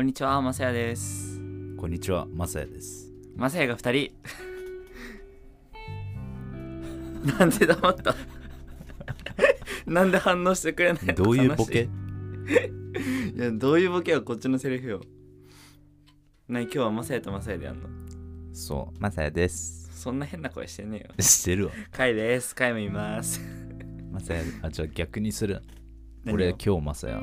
こんにちは、まさやです。こんにちは、まさやです。まさやが二人。なんで黙った？なんで反応してくれないの？どういうボケ？い いや、どういうボケはこっちのセリフよ。なに、今日はまさやとまさやでやんのそう、まさやです。そんな変な声してねえよ。してるわ。かいです。かいもいます。まさや、あ、じゃあ逆にする。俺、今日まさや。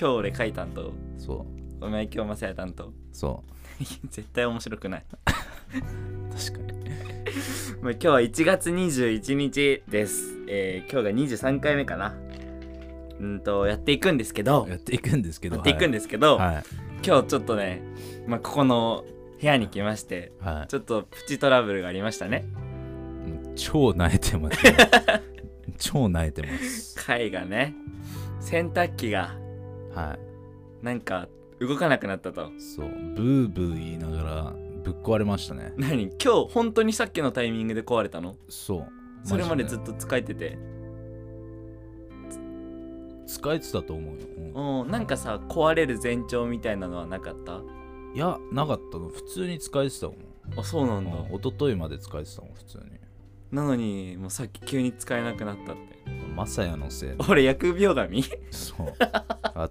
今日俺かい担当。そう、お前今日まさや担当。そ 絶対面白くない。う、確かに。まあ、今日は1月21日です。えー今日が23回目かな。うんと、やっていくんですけど、やっていくんですけど。やっていくんですけど、はい。今日ちょっとね、まあ、ここの部屋に来まして、はい。はいちょっとプチトラブルがありましたね。超泣いてます。超泣いてます。貝がね、洗濯機がはなんか動かなくなったと。い。そう、ブーブー言いながらぶっ壊れましたね。何？今日本当にさっきのタイミングで壊れたの？そう。それまでずっと使えてて。使えてたと思うよ。うんうん、なんかさ、壊れる前兆みたいなのはなかった？いや、なかったの。普通に使えてたもん。あ、そうなんだ。うん一昨日まで使えてたもん、普通に。なのに、もうさっき急に使えなくなったって。まさやのせいで俺、疫病神？そう。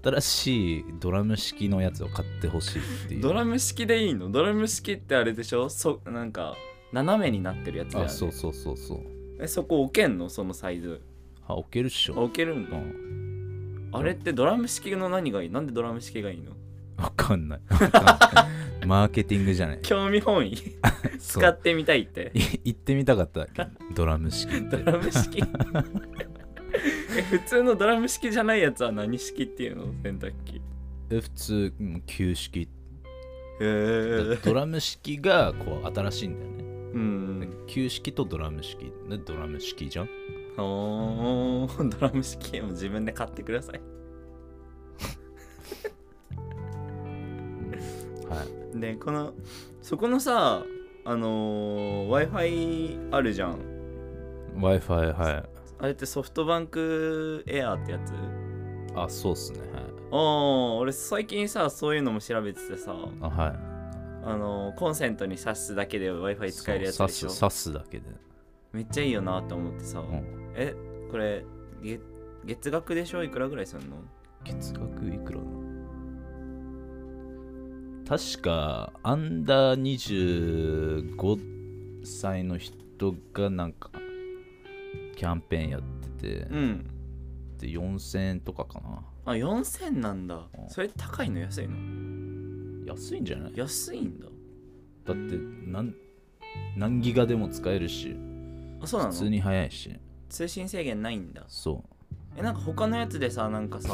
新しいドラム式のやつを買ってほしいっていう。ドラム式でいいの？ドラム式ってあれでしょ？そなんか斜めになってるやつだよねあそうそうそうそう。えそこ置けんの？そのサイズ。あ置けるっしあょ置けるんだ、うん。あれってドラム式の何がいい？なんでドラム式がいいの？わかんない。マーケティングじゃない。興味本位。そう。使ってみたいって。い行ってみたかっただけ。ドラム式って。ドラム式。え普通のドラム式じゃないやつは何式っていうの？洗濯機。え普通うん旧式ドラム式がこう新しいんだよね。うん。旧式とドラム式。でドラム式じゃん。おー。ドラム式も自分で買ってくださいはい。でこのそこのさあの w i f i あるじゃん。W i f i はい。あれってソフトバンクエアってやつ？あそうっすね。はい。ああ俺最近さそういうのも調べててさ。あはい。あのコンセントに挿すだけで w i f i 使えるやつでしょ？そう刺すだけで。めっちゃいいよなって思ってさ、うん。えこれ月月額でしょ？いくらぐらいすんの？月額いくらな確かアンダー25歳の人がなんかキャンペーンやってて、うん。で4000円とかかな。あ4000なんだ。うんそれ高いの安いの？安いんじゃない？だ安いんだ。って何何ギガでも使えるしあそうなの？普通に速いし。通信制限ないんだ。そえなんか他のやつでさなんかさ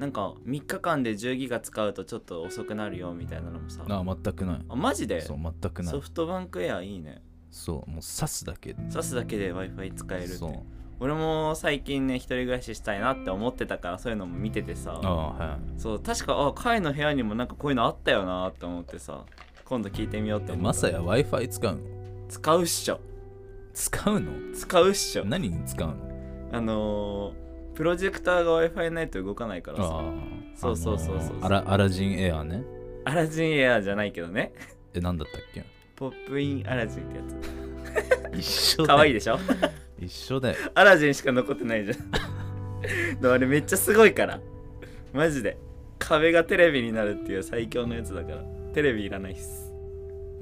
なんか3日間で10ギガ使うとちょっと遅くなるよみたいなのもさ。うあ全くない。あマジで？そう全くない。ソフトバンクエアいいね。そうもう刺すだけで。挿すだけで w i f i 使えるって。そう。俺も最近ね一人暮らししたいなって思ってたからそういうのも見ててさ。ああはい。そう確かあカイの部屋にもなんかこういうのあったよなって思ってさ。今度聞いてみようってまさや w i f i 使うの？使うっしょ。使うの？使うっしょ。何に使うの？あのー、プロジェクターが w i f i ないと動かないからさ。そうそうそうそうあのアラアラジンエアね。アラジンエアじゃないけどね。え何だったっけ？ポップインアラジンってや一緒つかわいいいでしょ？一緒だよ。アラジンしか残ってないじゃん。でもあれめっちゃすごいから。マジで。壁がテレビになるっていう最強のやつだから。テレビいらないっす。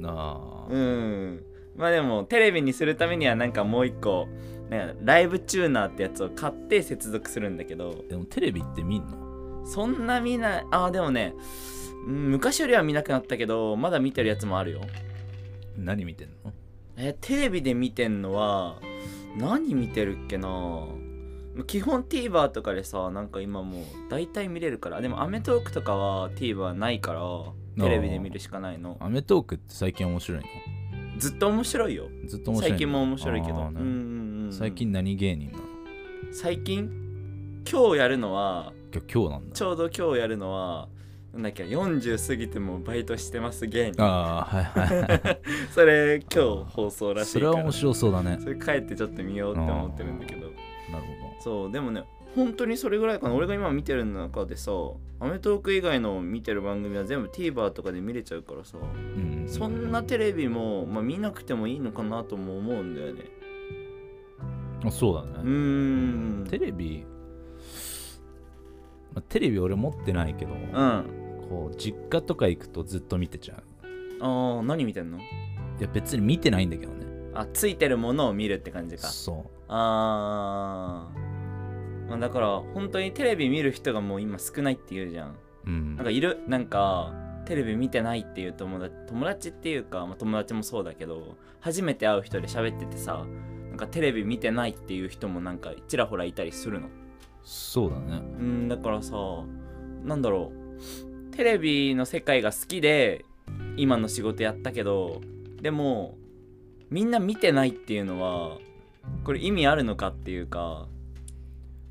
なあ、うん。まあでもテレビにするためにはなんかもう一個なんかライブチューナーってやつを買って接続するんだけどでもテレビって見んの？そんな見ない。あでもねうん昔よりは見なくなったけどまだ見てるやつもあるよ。何見てんの？えテレビで見てんのは何見てるっけな？基本 TVer とかでさなんか今もう大体見れるから。でも『アメトーーク』とかは TVer ないからテレビで見るしかないの。アメトークって最近面白いの？ずっと面白いよ。ずっと面白いの最近も面白いけど、ねうん最近何芸人なの？最近？今日やるのは今日今日なんだ。ちょうど今日やるのはなんだっけ40過ぎてもバイトしてます芸人。ああはいはいはい。それ今日放送らしいから。それは面白そうだね。それ帰ってちょっと見ようって思ってるんだけど。なるほそうでもね本当にそれぐらいかな。俺が今見てる中でさアメトーーク以外の見てる番組は全部 TVer とかで見れちゃうからさ。うんそんなテレビも、まあ、見なくてもいいのかなとも思うんだよね。あそうだね。ん。テレビ、まあテレビ俺持ってないけど、うん。こう実家とか行くとずっと見てちゃう。ああ何見てんの？いや別に見てないんだけどね。あついてるものを見るって感じか。そあー、まあだから本当にテレビ見る人がもう今少ないって言うじゃん。ううん。なんかいるなんかテレビ見てないっていう友達友達っていうか、まあ、友達もそうだけど初めて会う人で喋っててさなんかテレビ見てないっていう人もなんかちらほらいたりするの？そうだね。うんだからさなんだろう。テレビの世界が好きで今の仕事やったけどでもみんな見てないっていうのはこれ意味あるのかっていうか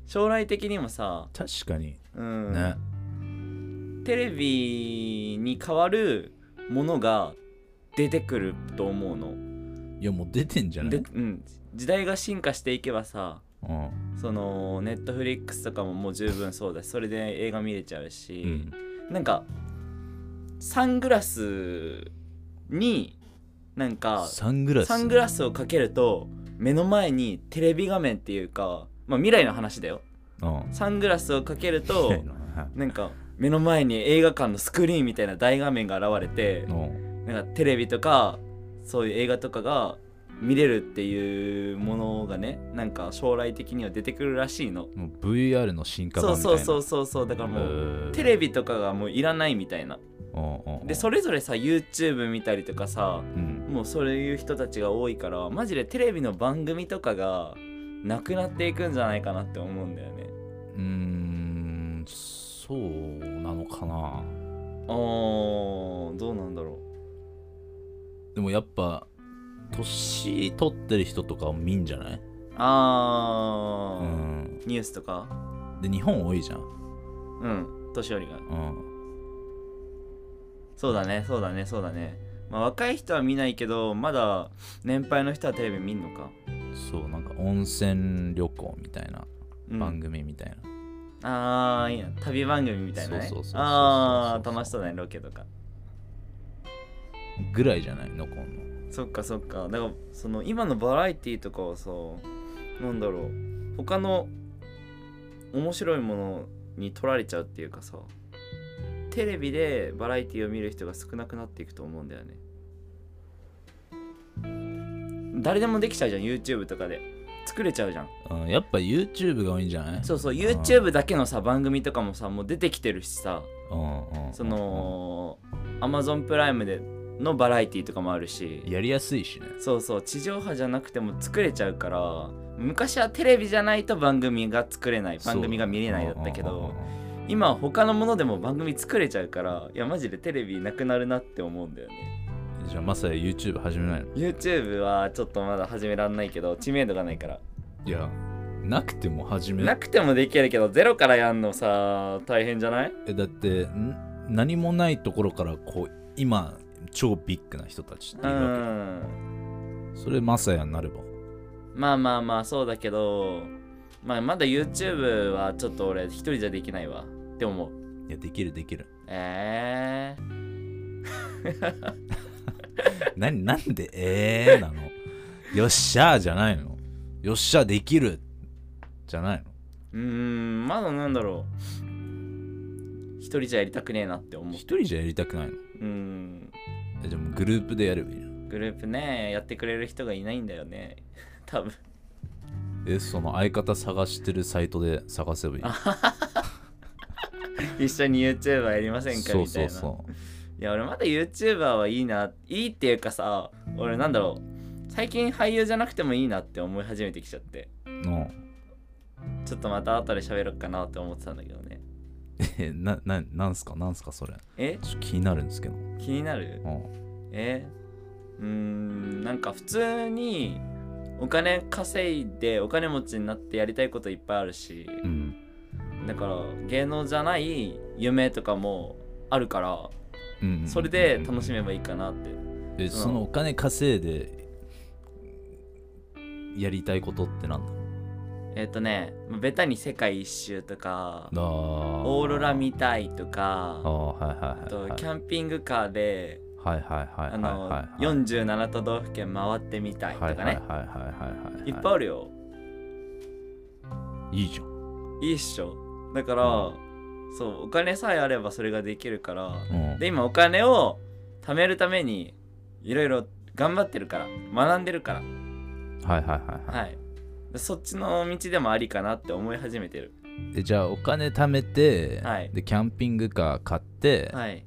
将来的にもさ、確かに。うん。ね、テレビに代わるものが出てくると思うの。いやもう出てんじゃない？でうん、時代が進化していけばさうん。そのネットフリックスとかももう十分そうだしそれで映画見れちゃううし、ん。なんかサングラスになんかサングラス？サングラスをかけると目の前にテレビ画面っていうかまあ未来の話だよ。うん。サングラスをかけるとはいなんか目の前に映画館のスクリーンみたいな大画面が現れてうん。なんかテレビとかそういう映画とかが見れるっていうものがねなんか将来的には出てくるらしいの。もう VR の進化版そうみたいな。そうそうそうそうだからもううテレビとかがもういらないみたいな。でそれぞれさ YouTube 見たりとかさうん。もうそういう人たちが多いからマジでテレビの番組とかがなくなっていくんじゃないかなって思うんだよね。うーんそうなのかな。あーどうなんだろでもやっぱ年取ってる人とかを見んじゃない？うあー、ん。ニュースとか？で日本多いじゃん。うん。年寄りが。うん。そうだねそうだねそうだね。まあ若い人は見ないけどまだ年配の人はテレビ見んのか、そうなんか温泉旅行みたいなうん、番組みたいな、ああいいな。旅番組みたいなね。そうそうそうそうああ楽しそうだねロケとか。ぐらいじゃない？残んの？そっかそっか。だからその今のバラエティーとかはさなんだろう。他の面白いものに取られちゃうっていうかさテレビでバラエティーを見る人が少なくなっていくと思うんだよね。誰でもできちゃうじゃん YouTube とかで。作れちゃうじゃん。うん、やっぱ YouTube が多いんじゃない？そうそう YouTube だけのさ番組とかもさもう出てきてるしさ。うんうん。その Amazon プライムでのバラエティーとかもあるし。やりやすいしね。そうそう地上波じゃなくても作れちゃうから昔はテレビじゃないと番組が作れない番組が見れないだったけど今は他のものでも番組作れちゃうからいやマジでテレビなくなるなって思うんだよね。じゃあまさや YouTube 始めないの？YouTube はちょっとまだ始めらんないけど知名度がないから。いやなくても始めなくてもできるけどゼロからやんのさ大変じゃない？えだってん？何もないところからこう今超ビッグな人たちってういるわん。けそれマサヤになれば。まあまあまあそうだけどまあまだ YouTube はちょっと俺一人じゃできないわって思う。いやできるできる。えー、何なんで？えーなの？よっしゃーじゃないの？よっしゃできるじゃないの？うーんまだなんだろう。一人じゃやりたくねえなって思う。一人じゃやりたくないの？うーん。えじゃあもうグループでやればいいの？グループねやってくれる人がいないんだよね。多分。えその相方探してるサイトで探せばいい 一緒に YouTuber やりませんか？みたいうなそそいや俺まだ YouTuber はいいな。いいっていうかさ俺なんだろう。最近俳優じゃなくてもいいなって思い始めてきちゃって。うのちょっとまた後で喋ろうかなって思ってたんだけどねえ なななんすか？なんすか？それ。え？ちょっと気になるんですけど。気になる？うん。え？うーんなんか普通にお金稼いでお金持ちになってやりたいこといっぱいあるしうん。だから芸能じゃない夢とかもあるからうんうんそれで楽しめばいいかなって。えそのお金稼いでやりたいことってなんだ？えっ、とねまあベタに世界一周とかオーロラ見たいとあかあとキャンピングカーではいはいはいはいあのはい。はい47都道府県回ってみたいとかはいはいはいねはいはいはい。いっぱいあるよ。いいじゃん。いいっしょ。だからそうお金さえあればそれができるからうん。で今お金を貯めるためにいろいろ頑張ってるから学んでるから。はいはいはいはい。はいそっちの道でもありかなって思い始めてる。でじゃあお金貯めて、はい。でキャンピングカー買って、はい。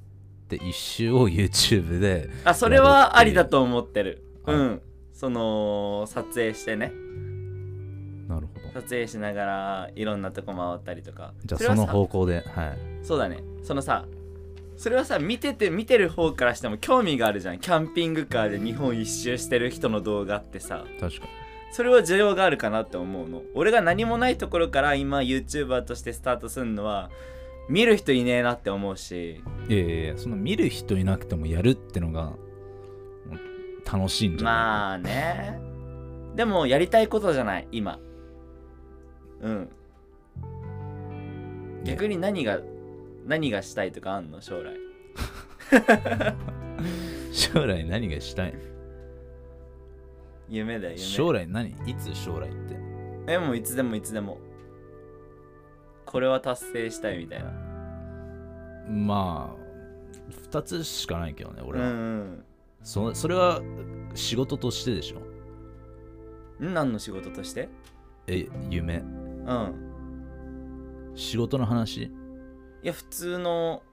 で一周を YouTube であそれはありだと思ってる。はいうん。その撮影してね。なるほど。撮影しながらいろんなとこ回ったりとか。じゃあその方向ではい。そうだね。そのさそれはさ見てて見てる方からしても興味があるじゃん。キャンピングカーで日本一周してる人の動画ってさ。確かそれは需要があるかなって思うの。俺が何もないところから今 YouTuber としてスタートするのは見る人いねえなって思うし。にいやいやいやその見る人いなくてもやるってのが楽しいんじゃない？まあね。でもやりたいことじゃない今。うん。逆に何が何がしたいとかあんの？将来。将来何がしたい夢だよ夢。将来何？いつ将来って？えもういつでもいつでも。これは達成したいみたいな。まあ2つしかないけどね俺は、うんうん。そそれは仕事としてでしょ？ん？何の仕事として？え夢。うん。仕事の話？いや普通の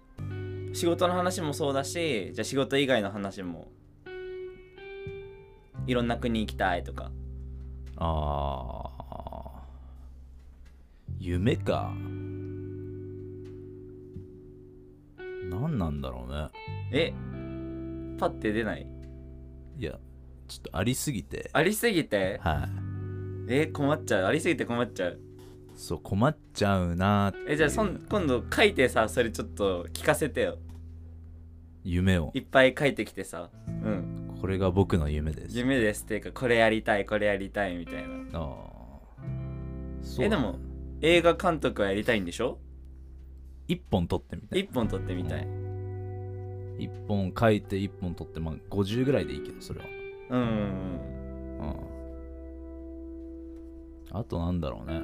仕事の話もそうだしじゃあ仕事以外の話もいろんな国行きたいとか。ああ夢か。何なんだろうね。えパッて出ない？いやちょっとありすぎて。ありすぎて？はい。え困っちゃう。ありすぎて困っちゃう。そう困っちゃうなえじゃあそん今度書いてさそれちょっと聞かせてよ。夢を。いっぱい書いてきてさ。うんこれが僕の夢です。夢です。っていうかこれやりたいこれやりたいみたいな。ああ。そう。えでも映画監督はやりたいんでしょ？一本撮ってみたい。一本撮ってみたい。一本書いて一本撮ってまあ50ぐらいでいいけどそれは。うんうんうん。あとなんだろうね。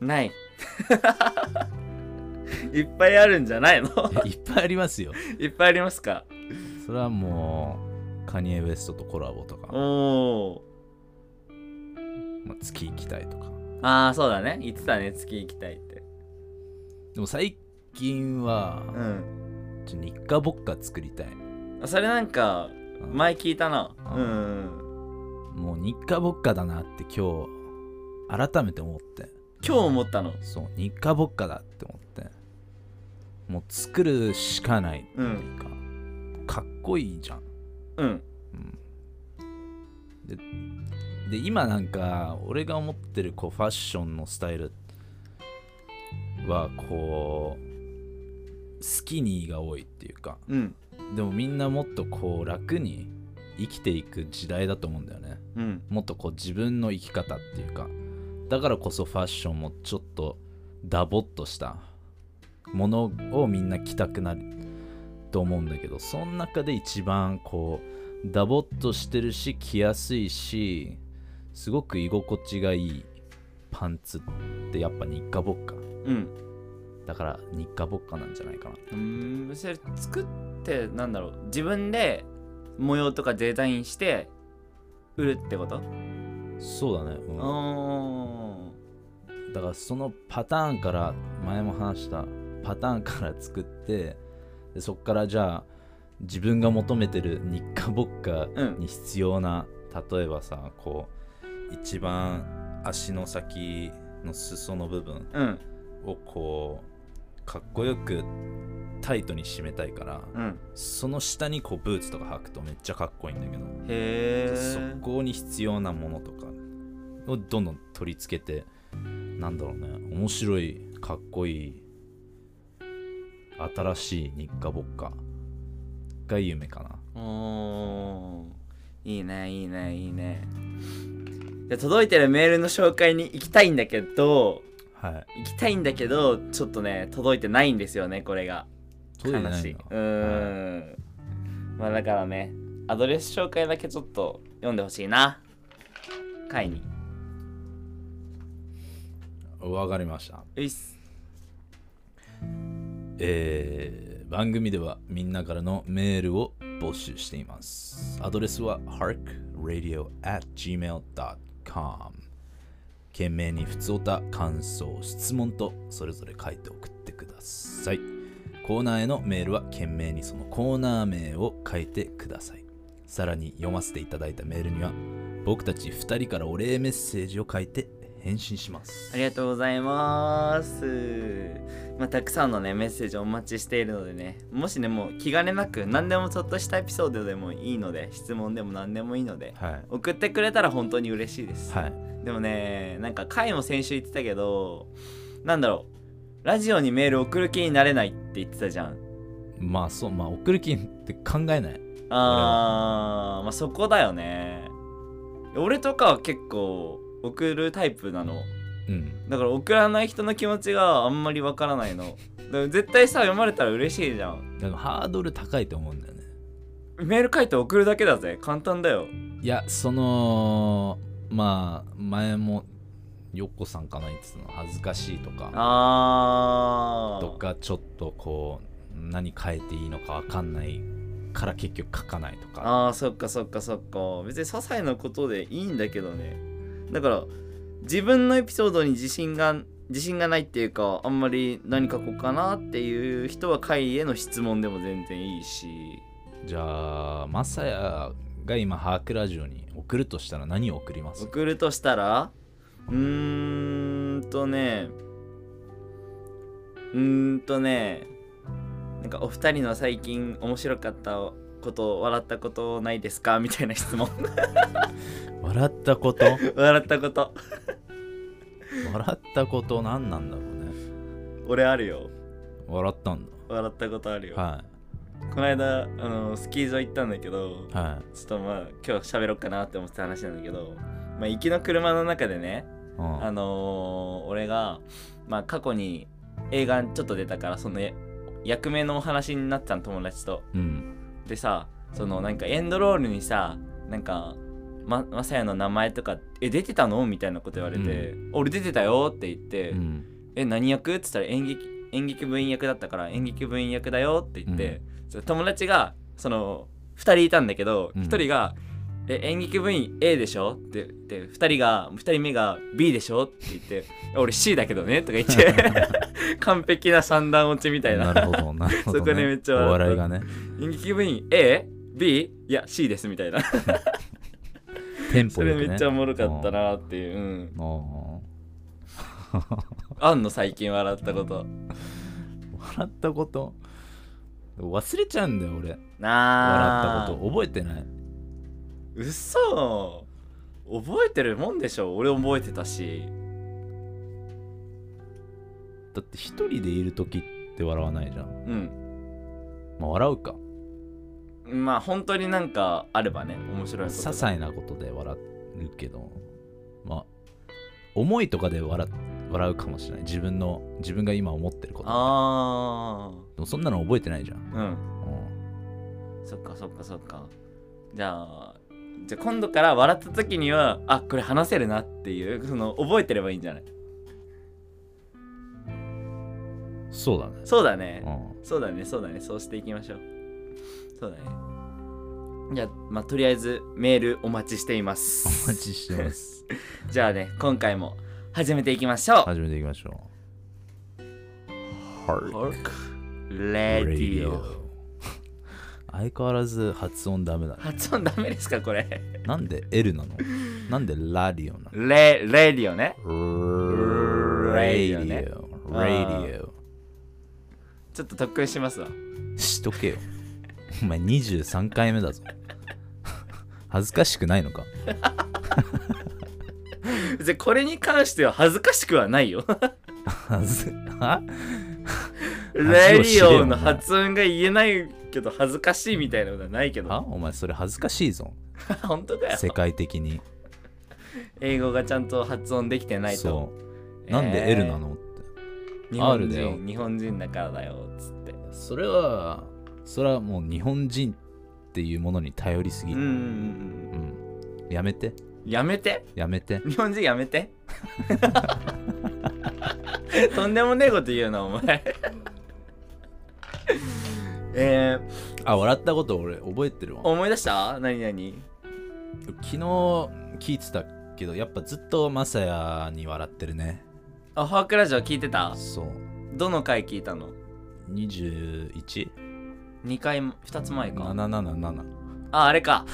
うんない いっぱいあるんじゃないの？いっぱいありますよ。いっぱいありますか？それはもうカニエ・ウエストとコラボとか、おおまあ、月行きたいとか。ああそうだね。言ってたね。月行きたいって。でも最近はうん。ちょ日課ぼっか作りたい、それなんかうん。前聞いたな。ううんんもう日課ぼっかだなって今日改めて思って。今日思ったの？そう日課ぼっかだって思ってもう作るしかないってういうん。か、かっこいいじゃん、うん。うん、でで今なんか俺が思ってるこうファッションのスタイルはこうスキニーが多いっていうかうん。でもみんなもっとこう楽に生きていく時代だと思うんだよね。うん。もっとこう自分の生き方っていうかだからこそファッションもちょっとダボっとしたものをみんな着たくなると思うんだけどその中で一番こうダボっとしてるし着やすいしすごく居心地がいいパンツってやっぱ日課ぼっかうん。だから日課ぼっかなんじゃないかな。うーんそれ作ってなんだろう。自分で模様とかデザインして売るってこと？そうだね、うん。あだからそのパターンから前も話したパターンから作ってでそっからじゃあ自分が求めてる日課ぼっかうん。に必要な、例えばさこう一番足の先の裾の部分うん。をこうかっこよくタイトに締めたいからうん。その下にこうブーツとか履くとめっちゃかっこいいんだけどへそえこに必要なものとかをどんどん取り付けてなんだろうね面白いかっこいい新しい日課ぼっかが夢かな。おいいねいいねいいね。じゃあ届いてるメールの紹介に行きたいんだけどはい。行きたいんだけどちょっとね届いてないんですよねこれが。悲しい。うーん、まあだからねアドレス紹介だけちょっと読んでほしいな。会にわかりました。ういっすえー番組ではみんなからのメールを募集しています。アドレスは harkradio.gmail.com 懸命に普通た感想、質問とそれぞれ書いて送ってください。コーナーへのメールは懸命にそのコーナー名を書いてください。さらに読ませていただいたメールには僕たち2人からお礼メッセージを書いて返信しますあ。りがとうございます。まあ、たくさんのね、メッセージをお待ちしているのでね、もしね、もう気兼ねなく、何でもちょっとしたエピソードでもいいので、質問でも何でもいいので、はい。送ってくれたら本当に嬉しいです。はい。でもね、なんか、回も先週言ってたけど、なんだろう、ラジオにメール送る気になれないって言ってたじゃん。まあそう、まあ送る気って考えない。あー、まあそこだよね。俺とかは結構送るタイプなの。うん。だから送らない人の気持ちがあんまりわからないの。絶対さ、読まれたら嬉しいじゃん。でもハードル高いと思うんだよね。メール書いて送るだけだぜ。簡単だよ。いや、その、まあ、前も、よっこさんかな言ってたの、恥ずかしいとか、あー。とか、ちょっとこう、何書いていいのかわかんないから結局書かないとか。あー、そっかそっかそっか。別に些細なことでいいんだけどね。だから、自分のエピソードに自信が、自信がないっていうか、あんまり何書こうかなっていう人は会への質問でも全然いいし。じゃあ、まさやが今、ハークラジオに送るとしたら何を送ります？送るとしたらうーんとねうーんとねなんかお二人の最近面白かったこと笑ったことないですか？みたいな質問笑ったこと？笑ったこと笑ったこと何なんだろうね。俺あるよ笑ったん笑ったことあるよ、だ。はこの間あのスキー場行ったんだけどい。はちょっとまあ今日喋ろうかなって思ってた話なんだけどまあ行きの車の中でねい。うんあのー俺が、まあ、過去に映画ちょっと出たからそのや役名のお話になってたの友達とうん。でさそのなんかエンドロールにさなんかままさやの名前とか「え出てたの?」みたいなこと言われて「俺出てたよ」って言って「うん。え何役?」っつったら演劇演劇部員役だったから演劇部員役だよって言って、その友達がその2人いたんだけど、うん1人が「え演劇部員 A でしょ?」って言って2人が2人目が B でしょ？って言って「俺 C だけどね」とか言って 完璧な三段落ちみたいななるほど、なるほど、ね。そこでめっちゃお笑いがね。演劇部員 A?B? いや C ですみたいな テンポそれ。めっちゃおもろかったなっていう、うん、うん。ああんの最近笑ったことー笑ったこと？忘れちゃうんだよ、俺。あったこと。覚えてない？うそ覚えてるもんでしょ俺覚えてたしだって一人でいる時って笑わないじゃん。うんまあ、笑うか。まあ本当になんかあればね面白いこと些が細なことで笑うけど、まあ、思いとかで笑笑うかもしれない。自分の、自分が今思ってること。あでもそんなの覚えてないじゃん。ーうんうんそっかそっかそっかじゃあじゃあ今度から笑った時にはあこれ話せるなっていうその覚えてればいいんじゃない？そうだね。そうだね。うん。そうだねそうだね。そうしていきましょう。そうだね。じゃあまあとりあえずメールお待ちしています。お待ちしてます。じゃあね今回も始めていきましょう。始めていきましょう。Hark レディオ相変わらず発音ダメだね。発音ダメですかこれ。なんで L なの？なんでラディオなの？レレディオね。ラデディオ。ねィオ。ラディオ。ちょっと特訓しますわ。しとけよ。お前23回目だぞ。恥ずかしくないのか？これに関しては恥ずかしくはないよ。はず は？レディオの発音が言えないけど恥ずかしいみたいなことはないけど。は？お前それ恥ずかしいぞ。本当かよ。世界的に。英語がちゃんと発音できてないと。そう。なんで L なの？って。日本 R だよ人日本人だからだよつって。それはそれはもう日本人っていうものに頼りすぎ。る、うんうんうん。うん。やめて。やめて？やめて。日本人やめて？とんでもねえこと言うなお前えー、あ笑ったこと俺覚えてるわ。思い出した？何何？昨日聞いてたけどやっぱずっとマサヤに笑ってるね。あファークラジオ聞いてた？そう。どの回聞いたの？21?777 2回2つ前か。ああれか。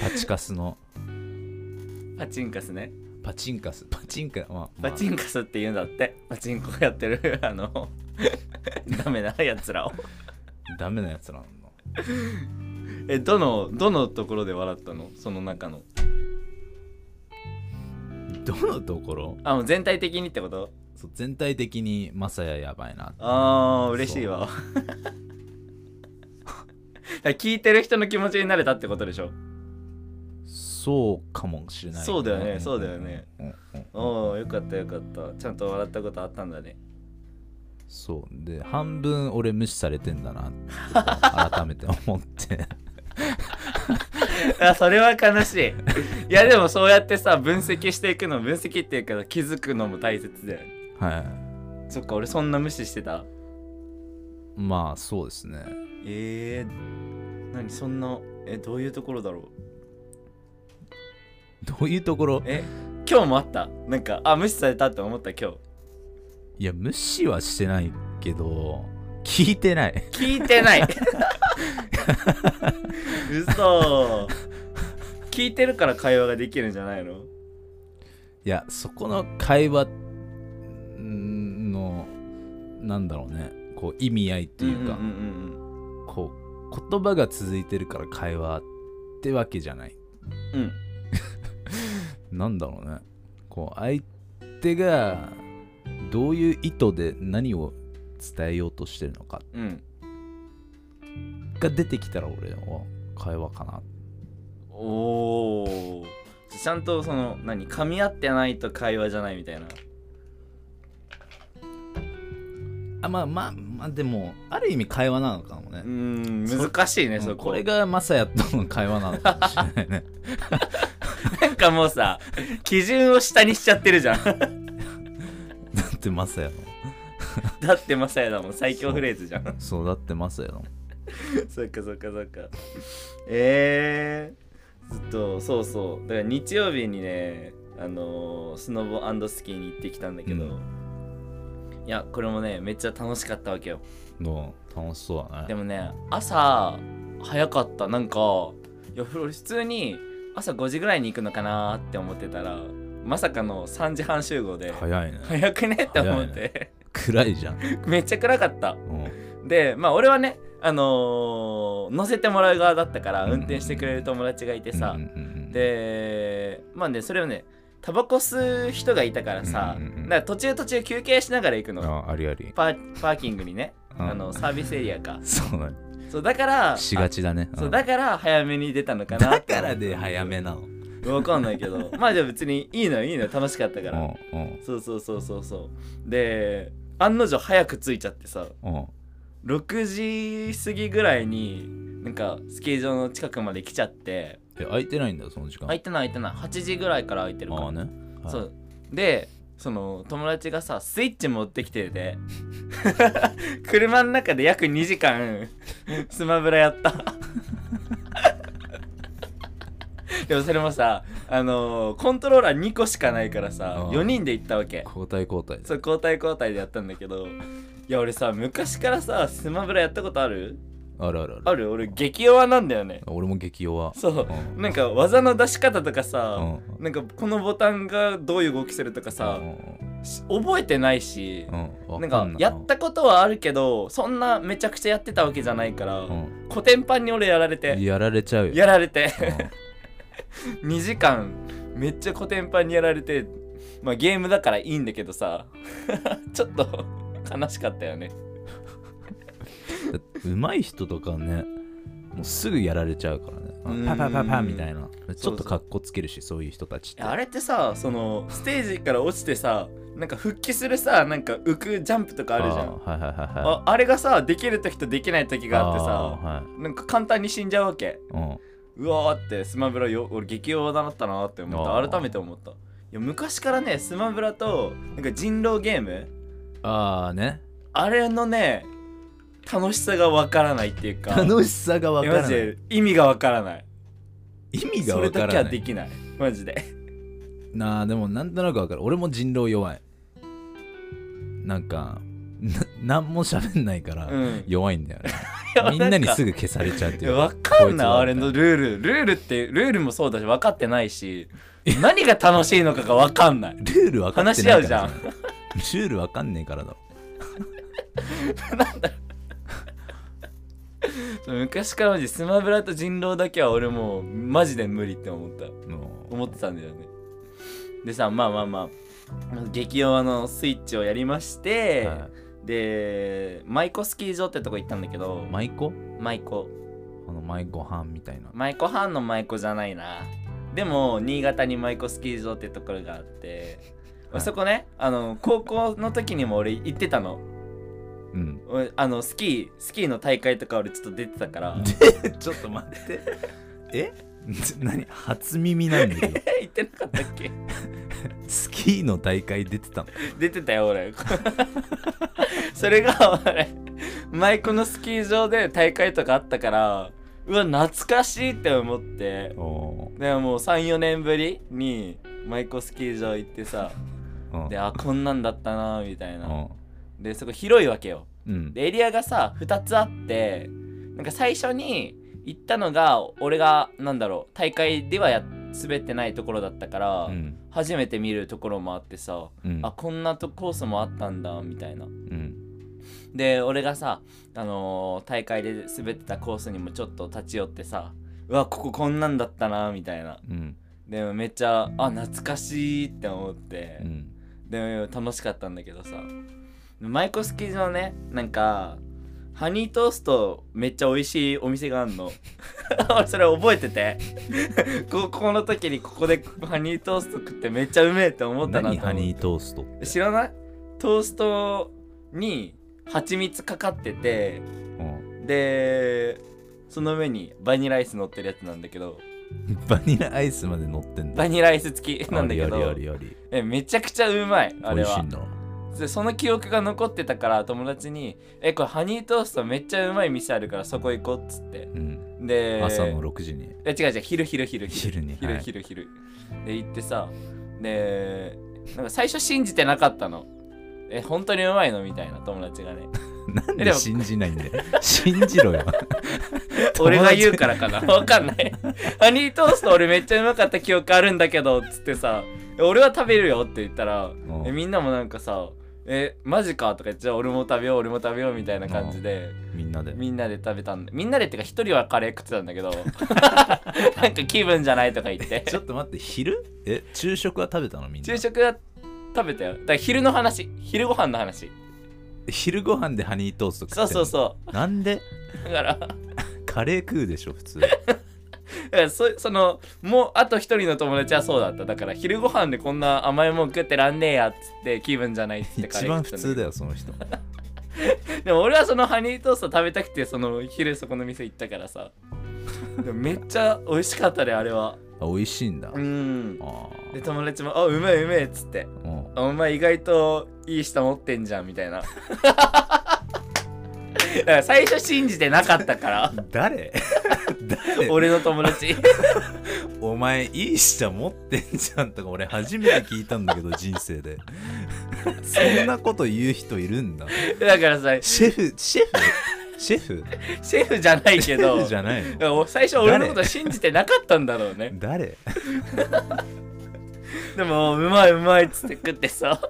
パチカスの。パチンカスね。パチンカス。パチンカまあ、まあ。パチンカスって言うんだって。パチンコやってる。あの ダメなやつらを。ダメなやつなんだ。えどのどのところで笑ったの？その中の。どのところ？あもう全体的にってこと？そう全体的にマサヤやばいなあー嬉しいわ。だから聞いてる人の気持ちになれたってことでしょ？そうかもしれない、そうだよねそうだよね。うんうんうん。よかったよかった。ちゃんと笑ったことあったんだねそう。で半分俺無視されてんだなって改めて思って。あそれは悲しい。いやでもそうやってさ分析していくの分析っていうか気づくのも大切だよね。はそっか俺そんな無視してた。いまあそうですね。えー、何そんなえどういうところだろう？どういうところ？え今日もあった？なんかあ無視されたって思った今日いや無視はしてないけど聞いてない。聞いてない。嘘。聞いてるから会話ができるんじゃないの？いやそこの会話んのなんだろうね。こう意味合いっていうか、んうんこう言葉が続いてるから会話ってわけじゃない。うんうん。なんだろうね。こう相手がどういう意図で何を伝えようとしてるのかうん。が出てきたら俺は会話かな。おおちゃんとその何噛み合ってないと会話じゃないみたいな。あまあまあまあでもある意味会話なのかもね。うーん難しいねうんそこ。これがマサヤとの会話なのかもしれないねなんかもうさ基準を下にしちゃってるじゃんだってマサヤの。だってまさやだもん。最強フレーズじゃん。そう。だってマサヤの。そっかそっかそっか。えー、ずっとそうそう。だから日曜日にねあのースノボスキーに行ってきたんだけど、うん。いやこれもねめっちゃ楽しかったわけよ。どう？楽しそうだね。でもね朝早かった。なんかいや普通に朝5時ぐらいに行くのかなって思ってたらまさかの3時半集合で早いね。早くね？って思って、暗いじゃん、めっちゃ暗かった。うん、でまあ俺はねあのー乗せてもらう側だったからうん。運転してくれる友達がいてさ、うんでまあねそれをねタバコ吸う人がいたからさ、うんうんうんだから途中途中休憩しながら行くの。あありあり。パーパーキングにね、うん。あのサービスエリアか。そうだね。そうだからしがちだね。そうだから早めに出たのかなだからで早めなのわかんないけど。まあでも別にいいのよいいのよ。楽しかったから、うんうん。そうそうそうそうそう。で案の定早く着いちゃってさ。うん。6時過ぎぐらいになんかスキー場の近くまで来ちゃって。え空いてないんだその時間。空いてない空いてない。8時ぐらいから空いてるから。ああね、はい。そう。でその友達がさスイッチ持ってきてて。車の中で約2時間スマブラやったでもそれもさあのーコントローラー2個しかないからさあー4人で行ったわけ。交代交代そう交代交代でやったんだけどいや俺さ昔からさスマブラやったことある？あるあるある。ある？俺激弱なんだよね。俺も激弱。そう。うん。なんか技の出し方とかうさ、ん。なんかこのボタンがどういう動きするとかさ、し覚えてないし、うん。うんなんかやったことはあるけどそんなめちゃくちゃやってたわけじゃないから、うん。コテンパンに俺やられて。やられちゃうよ。やられて。うん 2時間めっちゃコテンパンにやられてまあゲームだからいいんだけどさ ちょっと悲しかったよね。上手い人とかねもうすぐやられちゃうからね。うん。パパパパみたいな。ちょっとかっこつけるしそういう人たちって。あれってさそのステージから落ちてさなんか復帰するさなんか浮くジャンプとかあるじゃん。あーはいはいはいはい。ああれがさできる時とできない時があってさはい。なんか簡単に死んじゃうわけ。うんうわーってスマブラよ俺激弱だなったなって思った。改めて思った。いや昔からねスマブラとなんか人狼ゲーム。ああね。あれのね楽しさがわからないっていうか。楽しさがわいからない。意味がわからない。意味がそれだけわからなはいできない。マジで。なあでもなんとなくわかる。俺も人狼弱い。なんかな何 も喋んないからうん。弱いんだよね、いやみんなにかすぐ消されちゃうっていう。いやわかんないあれのルール。ルールってルールもそうだし分かってないし何が楽しいのかが分かんない。ルール分かってないから話し合うじゃん。ルール分かんねえからだろ。昔からマジスマブラと人狼だけは俺もうマジで無理って思った。も思ってたんだよね。でさまあまあまあ激弱のスイッチをやりましう、て、はで舞妓スキー場ってとこ行ったんだけどい、舞妓舞妓あの舞ご飯みたいな。舞妓藩の舞妓じゃないな。でも新潟に舞妓スキー場ってところがあって、はい。そこねあの高校の時にも俺行ってたの。うん。俺あのスキースキーの大会とか俺ちょっと出てたから。ちょっと待って。え？何初耳なんだけどえ行ってなかったっけ？スキーの大会出てたの。出てたよ俺。それが俺舞妓のスキー場で大会とかあったからうわ懐かしいって思って。おでももう34年ぶりに舞妓スキー場行ってさーであこんなんだったなみたいな。う。んでそこ広いわけよ。うん。でエリアがさ2つあってなんか最初に行ったのが俺がなんだろう大会ではや滑ってないところだったから、うん。初めて見るところもあってさ、うん。あこんなとコースもあったんだみたいな。うん。で俺がさ、あのー大会で滑ってたコースにもちょっと立ち寄ってさうわこここんなんだったなみたいな。うん。でもめっちゃあ懐かしいって思って、うん。で楽しかったんだけどさ。舞妓スキー場ねなんかハニートーストめっちゃ美味しいお店があんの。俺それ覚えてて。高校の時にここでハニートースト食ってめっちゃうめえって思ったなとハニートースト知らない？トーストに蜂蜜かかっててうん。でその上にバニラアイス乗ってるやつなんだけど。バニラアイスまで乗ってんだ。バニラアイス付きなんだけど。えめちゃくちゃうまいあれは。美味しいんだでその記憶が残ってたから友達に「えこれハニートーストめっちゃうまい店あるからそこ行こう」っつって。うん。で朝の6時に。え違う違う昼昼昼。昼に昼はい。昼昼で行ってさでなんか最初信じてなかったの。え本当にうまいの？みたいな友達がね。なんえで信じないんだよ。信じろよ。俺が言うからかな。わかんない。ハニートースト俺めっちゃうまかった記憶あるんだけどっつってさえ俺は食べるよって言ったらみんなもなんかさえマジかとか言ってじゃあ俺も食べよう俺も食べようみたいな感じでみんなで。みんなで食べたんだみんなでってか一人はカレー食ってたんだけどなんか気分じゃないとか言って。ちょっと待って昼？え昼食は食べたのみんな？昼食は食べたよ。だから昼の話。昼ご飯の話。昼ご飯でハニートースト食ってそうそうそなんで？うだから。カレー食うでしょ普通 そそのもうあと一人の友達はそうだっただから昼ご飯でこんな甘いもん食ってらんねえやっつって気分じゃないっつって一番普通だよその人。でも俺はそのハニートースト食べたくてその昼そこの店行ったからさ。でもめっちゃ美味しかったねあれは。あ美味しいんだ。うん。あで友達も「あうめえうめえ」っつって。ーうん「お前意外といい舌持ってんじゃん」みたいな だから最初信じてなかったから。誰？誰？俺の友達。お前いい舌持ってんじゃんとか俺初めて聞いたんだけど人生で。そんなこと言う人いるんだ。だからさシェフ？シェフ？シェフ？シェフじゃないけシェどフじゃない最初俺のこと信じてなかったんだろうね。誰？でもうまいうまいっつって食ってさ。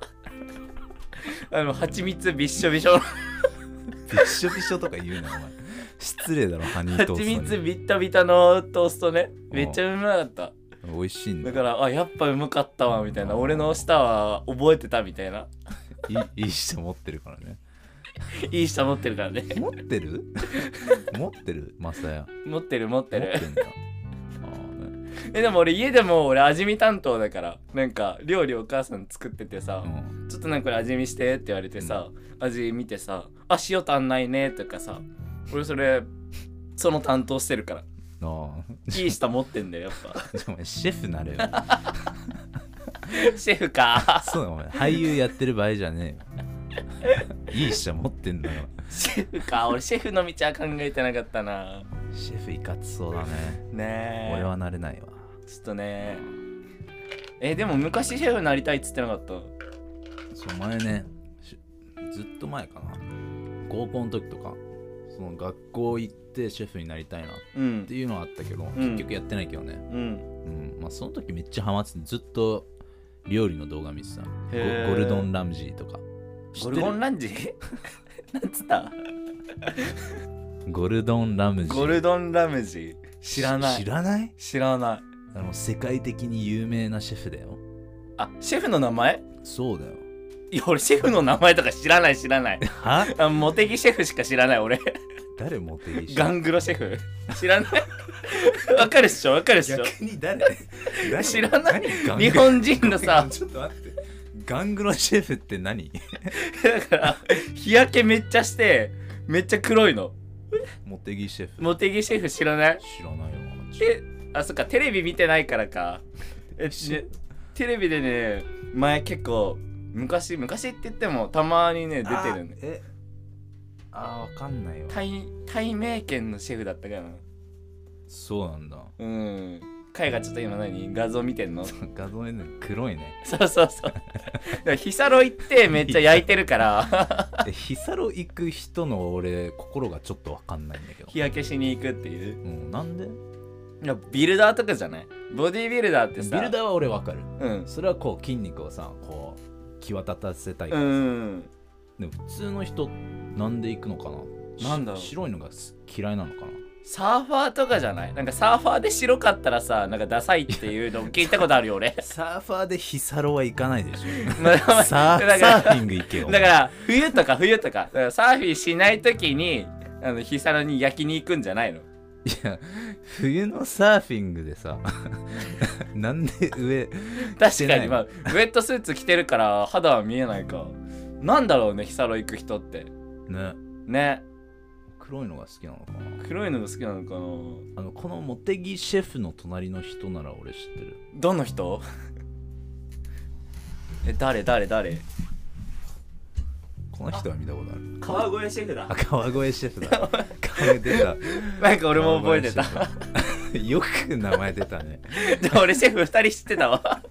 あの蜂蜜びっしょびしょびっしょびしょとか言うなお前。失礼だろハニートー蜂ストに。蜜ビッタビタのトーストね。めっちゃうまかった。美味しいんだ。だからあやっぱうまかったわみたいな。俺の舌は覚えてたみたいな。いいいい舌持ってるからね。いい下持ってるからね。持ってる？持ってる？マサヤ。持ってる持ってる。持ってんだえでも俺家でも俺味見担当だからなんか料理お母さん作っててさ、うんちょっとなんかこれ味見してって言われてさ、味見てさあ塩足んないねとかさ俺それその担当してるから。あいい下持ってんだよやっぱ。ーお前シェフなれよ。シェフか。そうだお前。俳優やってる場合じゃねえよ。いい下持ってんだよシェフか。俺シェフの道は考えてなかったな。シェフいかつそうだね。ねえ。俺はなれないわ。ちょっとね。えでも昔シェフになりたいっつってなかった？そう前ねしずっと前かな。高校の時とかその学校行ってシェフになりたいなっうん。ていうのはあったけど、ん。結局やってないけどね。うん。うん。まあその時めっちゃハマっててずっと料理の動画見てた。ゴルドン・ラムジーとか。ゴルゴンラランジなんつった？ゴルドン・ラムジー。ゴルドンラムジ知らない。知らない？知らない。あの世界的に有名なシェフだよ。あシェフの名前？そうだよ。いや俺シェフの名前とか知らない知らない。は？あモテギシェフしか知らない俺。誰モテギシガングロシェフ？知らない？わかるっしょ？わかるっしょ？逆に誰？誰？知らない？日本人のさちょっと待ってガングロシェフって何？だから日焼けめっちゃしてめっちゃ黒いの。モテギシェフ。モテギシェフ知らない？知らないよえあそっかテレビ見てないからか。え、ね、テレビでね前結構昔昔って言ってもたまにね出てるねえあーわかんないよ。対対名圏のシェフだったかなそうなんだ。うん海がちょっと今何？画像見てんの？画像ね黒いね。そうそうそう。ヒサロ行ってめっちゃ焼いてるから。でヒサロ行く人の俺心がちょっとわかんないんだけど。日焼けしに行くっていう。うんなんで？いやビルダーとかじゃない。ボディービルダーってさ。ビルダーは俺わかる。うん。それはこう筋肉をさこう際立たせたいかうらさ、ん。でも普通の人なんで行くのかな？なんだ白いのがす嫌いなのかな？サーファーとかじゃない？なんかサーファーで白かったらさなんかダサいっていうの聞いたことあるよ俺。サーファーでヒサロは行かないでしょ。サーフィング行けよ。だから冬とか冬とかサーフィンしない時にあのヒサロに焼きに行くんじゃないの？いや冬のサーフィングでさ なんで上確かにまあウェットスーツ着てるから肌は見えないか。なんだろうねヒサロ行く人って。ね。ね黒いのが好きなのかな？黒いのが好きなのかな？あのこの茂木シェフの隣の人なら俺知ってる。どの人？え誰誰誰？この人は見たことある。川越シェフだ。あ川越シェフだ。川越出た。なんか俺も覚えてた。よく名前出たね。でも俺シェフ2人知ってたわ。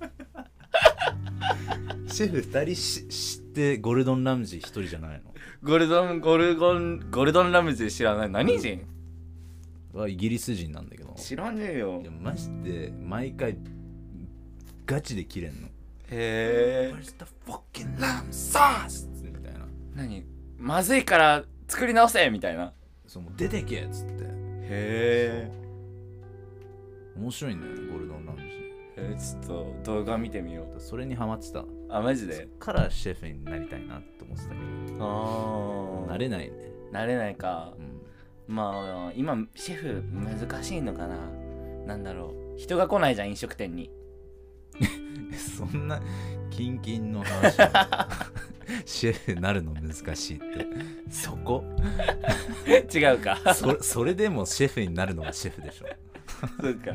シェフ2人し知ってゴルドン・ラムジー1人じゃないゴルドンゴルゴンゴルドンラムジー知らない？何人？のはイギリス人なんだけど。知らねえよ。いやマジで毎回ガチで切れんの。へえ Where's the fucking lamb sauce? みたいな。何？まずいから作り直せみたいな。そうもう出てけっつって。へえ。面白いんだよねゴルドン・ラムジえちょっと動画見てみよう。ーそれにハマってたあマジで？からシェフになりたいなって思ってたけど。あなれないね。なれないか。うん。まあ今シェフ難しいのかな？なんだろう。人が来ないじゃん飲食店に。え そんなキンキンの話 シェフなるの難しいって。そこ？違うか。そそれでもシェフになるのがシェフでしょ。そうか。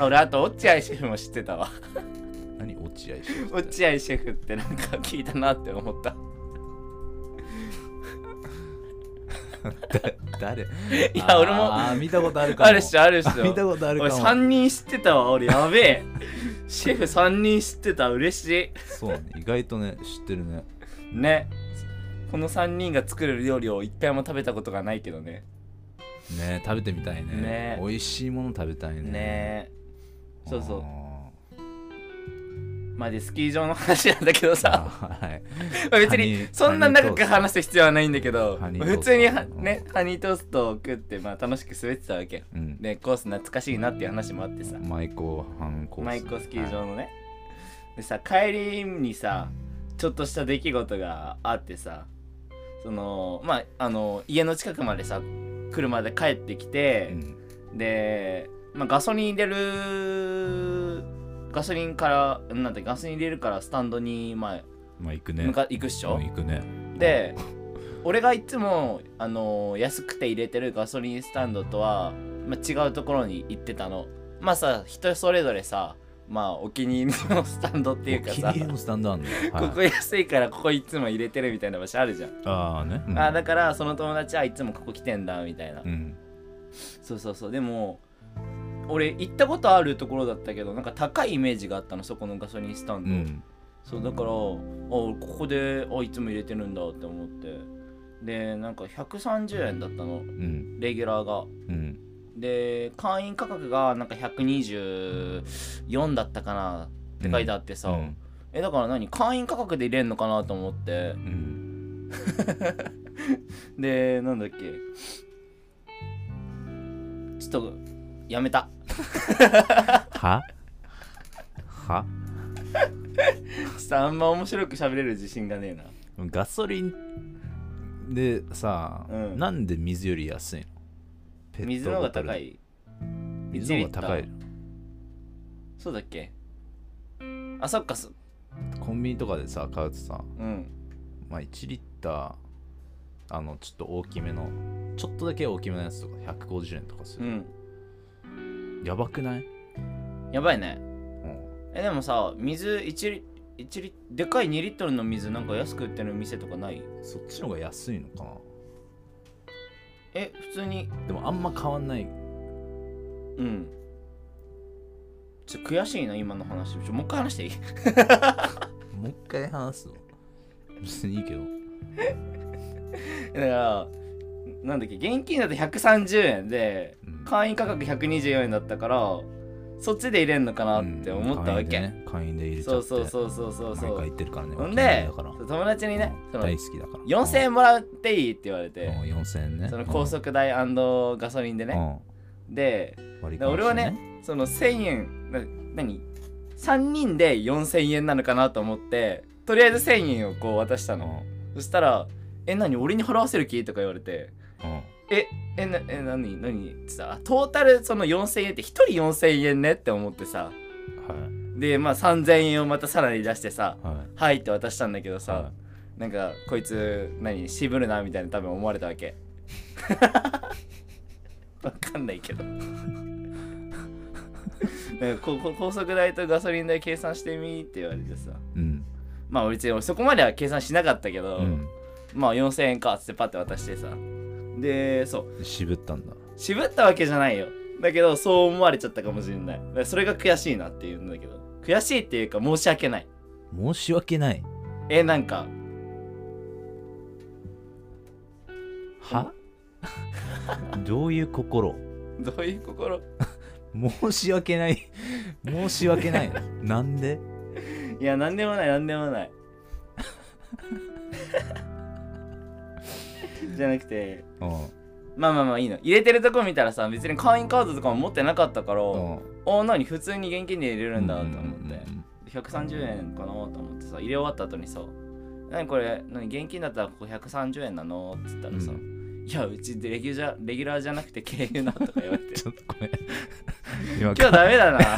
俺あと落合シェフも知ってたわ何？落合シェフ落合シェフってなんか聞いたなって思った。だ誰？いや俺も。あー見たことあるかも。あるっしょあるっしょ。見たことあるか俺も3人知ってたわ俺。やべえ。シェフ3人知ってた嬉しそうね意外とね知ってるね。いね。この3人が作る料理を一回も食べたことがないけどね。ね食べてみたいね。ね。美味しいもの食べたいね。ね。えそうそう。あまあでスキー場の話なんだけどーさ。あ はい。まあ別にそんな長く話す必要はないんだけど普通にはねハニートーストを食ってまあ楽しく滑ってたわけ。うん。でコース懐かしいなっていう話もあってさ。舞妓反コース。マイコスキー場のね、でさ帰りにさちょっとした出来事があってさそのまああの家の近くまでさ車で帰ってきうて、ん。で、まあ、ガソリン入れるガソリンからなんてガソリン入れるからスタンドに、まあ、まあ行くね。向か行くっしょ、うん行くね。で俺がいつも、あの安くて入れてるガソリンスタンドとは、まあ、違うところに行ってたの。まあさ人それぞれさまあお気に入りのスタンドっていうかさお気に入りのスタンドあんだよ、はい。ここ安いからここいつも入れてるみたいな場所あるじゃん、ああね、うん。あだからその友達はいつもここ来てんだみたいな、うん。そうそうそう。でも俺行ったことあるところだったけどなんか高いイメージがあったのそこのガソリンスタンド、うん。そうだからあここであいつも入れてるんだって思って。でなんか130円だったの。うん。レギュラーが。うん。で会員価格がなんか124だったかなって書いてあってさ、うん。えだから何会員価格で入れんのかなと思って。うん。でなんだっけ。ちょっとやめた。は？は？ちょっとあんま面白く喋れる自信がねえな。ガソリンでさ、うん。なんで水より安いの？ペット水の方が高い。水の方が高1いそうだっけ？あそっか。そコンビニとかでさ買うとさうん。まあ1リッターあのちょっと大きめのちょっとだけ大きめのやつとか150円とかする、うんやばくない、やばいね。うん、えでもさ水1リ1リでかい2リットルの水なんか安く売ってる店とかない？そっちの方が安いのかな。え普通に。でもあんま変わんない。うん。ちょ悔しいな今の話。ちょもう一回話していい？もう一回話すの？別にいいけど。だからなんだっけ現金だと130円でうん。会員価格124円だったからそっちで入れんのかなって思ったわけ、うん。会員でね会員で入れちゃそうってそうそうそうそう。そ毎回う言ってるからね。ほんでだから。友達にねその大好きだから。4000円もらっていいって言われて。うん。4000円ね。その高速代ガソリンでうん。ねでうん割りで勘して俺はねその1000円な何？3人で4000円なのかなと思ってとりあえず1000円をこう渡したの。そしたら「え何？俺に払わせる気?」とか言われて。うんうん「ええなえ何何?」ってさトータルその4000円って1人4000円ね？って思ってさ。はい。でまあ3000円をまたさらに出してさはい「はい」って渡したんだけどさ、はなんかこいつ何渋るなみたいな多分思われたわけ。わかんないけど。なんかここ高速代とガソリン代計算してみって言われてさ。うん。まあ別に俺そこまでは計算しなかったけど、うん。まあ4000円かっつってパッて渡してさでそう。渋ったんだ。渋ったわけじゃないよ。だけどそう思われちゃったかもしれない。それが悔しいなっていうんだけど。悔しいっていうか申し訳ない。申し訳ない。えなんか。は？どういう心？どういう心？申し訳ない。申し訳ない。のなんで？いやなんでもないなんでもない じゃなくてうん。まあまあまあいいの。入れてるとこ見たらさ別に会員カードとかも持ってなかったから、うん。あ何？普通に現金で入れるんだと思って、うんうんうん130円かなと思ってさ入れ終わった後にさ「何これ何現金だったらここ130円なの?」っつったらさ「ういやうちレギュラーレギュラーじゃなくて経由な」とか言われて。ちょっとごめん。今今日ダメだな。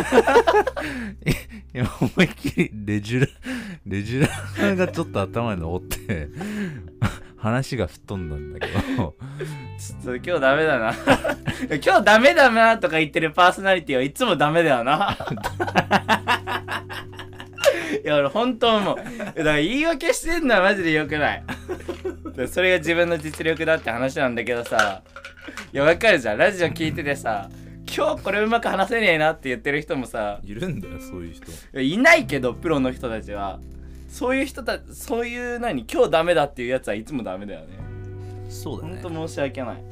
今思いっきりレジュラレジュラーがちょっと頭に残って話が吹っ飛んだんだけど。ちょっと今日ダメだな。今日ダメだなとか言ってるパーソナリティはいつもダメだよな。いや俺本当思う。だから言い訳してんのはマジでよくない。でそれが自分の実力だって話なんだけどさ。いやわかるじゃん。ラジオ聞いててさ今日これうまく話せねえなって言ってる人もさ。いるんだよそういう人。いないけどプロの人たちはそういう人たそういう何今日ダメだっていうやつはいつもダメだよね。そうだね。ほんと申し訳ない。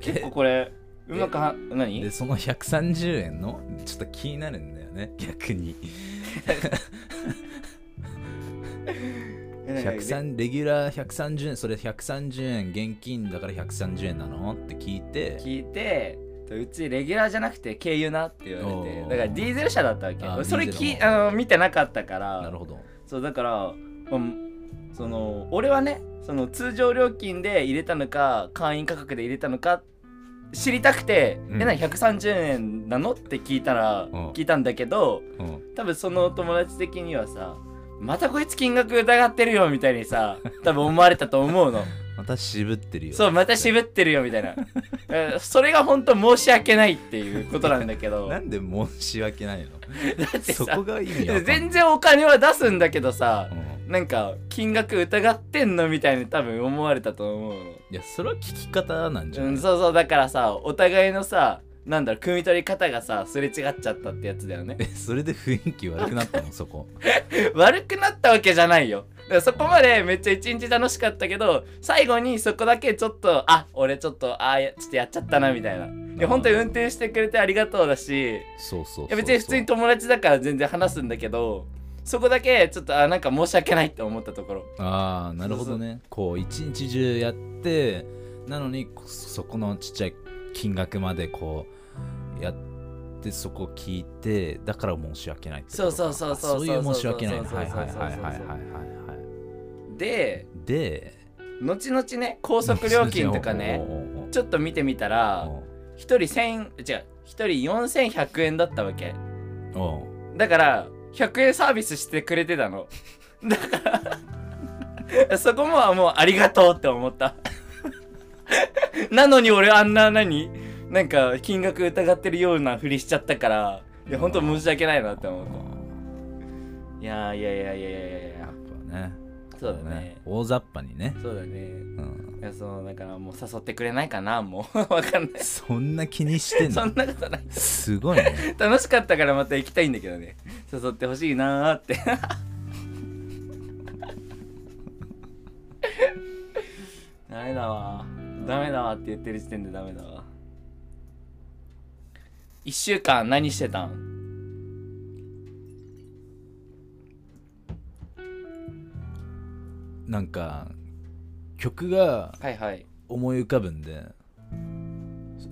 結構これうまくは何？でその130円のちょっと気になるんだよね逆に。103レギュラー130円それ130円現金だから130円なの？って聞いて。聞いてうちレギュラーじゃなくて経由なって言われて。だからディーゼル車だったわけ。それきあの見てなかったから。なるほどそうだから、うんその俺はねその通常料金で入れたのか会員価格で入れたのか知りたくて「うん。えなに130円なの?」って聞いたら、ん。聞いたんだけどうん。多分その友達的にはさまたこいつ金額疑ってるよみたいにさ多分思われたと思うのまた渋ってるよそうまた渋ってるよみたいな。え ーそれが本当申し訳ないっていうことなんだけど。なんで申し訳ないの？だってさそこが意味全然お金は出すんだけどさうん。なんか金額疑ってんのみたいに多分思われたと思ういやそれは聞き方なんじゃの、ない、うん、そうそうだからさお互いのさなんだろう汲み取り方がさすれ違っちゃったってやつだよね。えそれで雰囲気悪くなったの？そこ。悪くなったわけじゃないよらそこまでめっちゃ一日楽しかったけど最後にそこだけちょっとあ俺ちょっとあちょっとやっちゃったなみたいな。いや本当に運転してくれてありがとうだしいそうそうそうそう。や別に普通に友達だから全然話すんだけどそこだけちょっとあなんか申し訳ないって思ったところ。ああなるほどね。こう一日中やってなのにそこのちっちゃい金額までこうやってそこ聞いてだから申し訳ないってことか。そうそうそうそうあそういう申し訳ないそうそうそうそうはいでで後々ね高速料金とかね ちょっと見てみたらおう1人1000違う1人4100円だったわけ。だから100円サービスしてくれてたの。だから そこももうありがとうって思った。なのに俺あんな何なんか金額疑ってるようなふりしちゃったからいや本当申し訳ないなって思った。いやいやいやいやいやいややっぱねそうだね。大雑把にね。そうだね。うん。いやそうだからもう誘ってくれないかなもう。わかんない。そんな気にしてんの？そんなことない。すごいね。楽しかったからまた行きたいんだけどね。誘ってほしいなーって。ダメだわ。ダメだわって言ってる時点でダメだわ。1週間何してたん？なんか曲がはいはい。思い浮かぶんで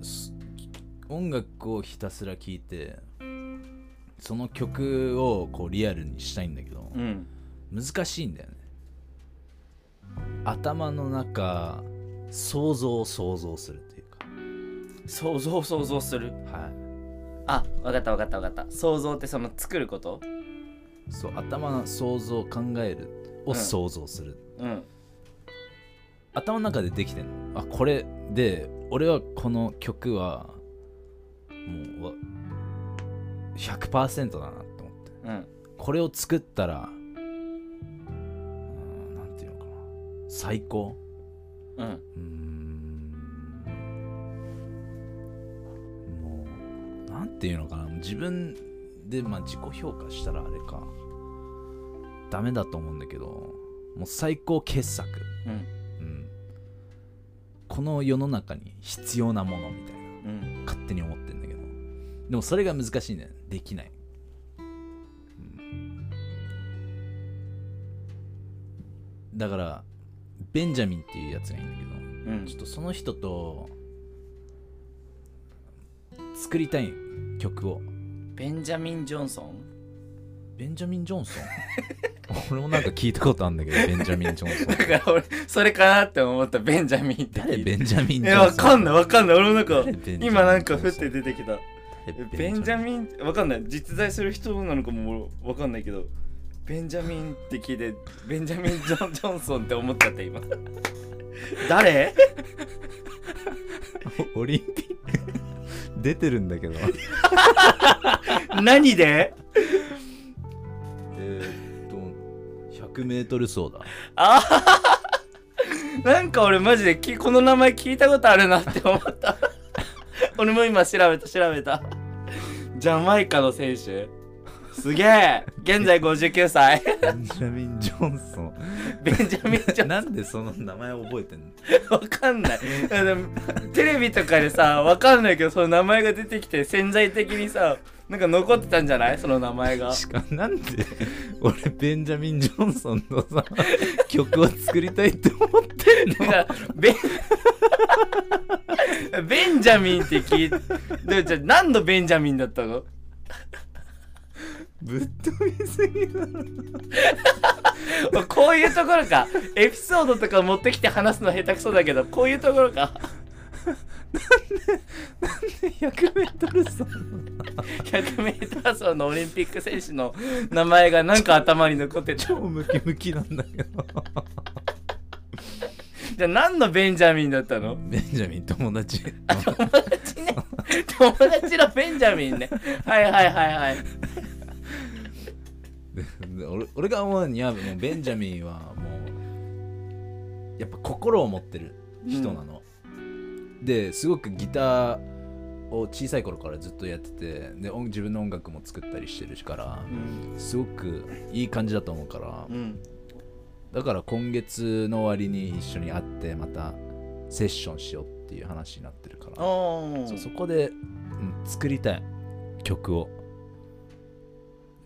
す音楽をひたすら聴いてその曲をこうリアルにしたいんだけどうん。難しいんだよね。頭の中想像を想像するっていう想像想像する？かはい。あわかったわかったわかった。想像ってその作ること？そう頭の想像考えるを想像する、うん。頭の中でできてんの？あこれで俺はこの曲はもうわ100%だなって思って。うん。これを作ったらうんなんていうのかな。最高？うん。うーん。もうなんていうのかな。自分で、まあ、自己評価したらあれかダメだと思うんだけどもう最高傑作、うん。うん、この世の中に必要なものみたいな。うん勝手に思ってんだけど。でもそれが難しいんだよできない、うん。だからベンジャミンっていうやつがいいんだけどうん。ちょっとその人と作りたい曲を。ベンジャミン・ジョンソン？ベンジャミン・ジョンソン。俺もなんか聞いたことあるんだけどベンジャミン・ジョンソン。だから俺それかなって思ったベンジャミンって誰？ベンジャミン・ジえョンソン。わかんないわかんない。俺もなんか誰？ベンジャミン今なんか降って出てきた。誰？ベンジャミン。わかんない。実在する人なのかもわかんないけどベンジャミンって聞いてベンジャミン・ジョンジョンソンって思っちゃった今。誰？オリンピック。出てるんだけど。何で？えーっと 100m 走だ。ああ なんか俺マジできこの名前聞いたことあるなって思った。俺も今調べた調べた。ジャマイカの選手。すげえ。現在59歳。ベンジャミン・ジョンソン。ベンジャミン・ジョンなんでその名前覚えてんの？わかんない。テレビとかでさわかんないけどその名前が出てきて潜在的にさなんか残ってたんじゃない？その名前が。しかもなんで俺ベンジャミン・ジョンソンのさ曲を作りたいって思ってんの？だからベン ベンジャミンって聞いてじゃあ何のベンジャミンだったの？ぶっ飛びすぎだろ。こういうところか。エピソードとか持ってきて話すの下手くそだけどこういうところか。100m 走 100m 走のオリンピック選手の名前がなんか頭に残ってて超ムキムキなんだけど。じゃあ何のベンジャミンだったの？ベンジャミン友達。友達ね。友達のベンジャミンね。はいはいはいはい。で俺俺が思うにはもうベンジャミンはもうやっぱ心を持ってる人なの、ですごくギターを小さい頃からずっとやっててで音自分の音楽も作ったりしてるからうん。すごくいい感じだと思うからうん。だから今月の終わりに一緒に会ってまたセッションしようっていう話になってるからそこで、うん作りたい曲を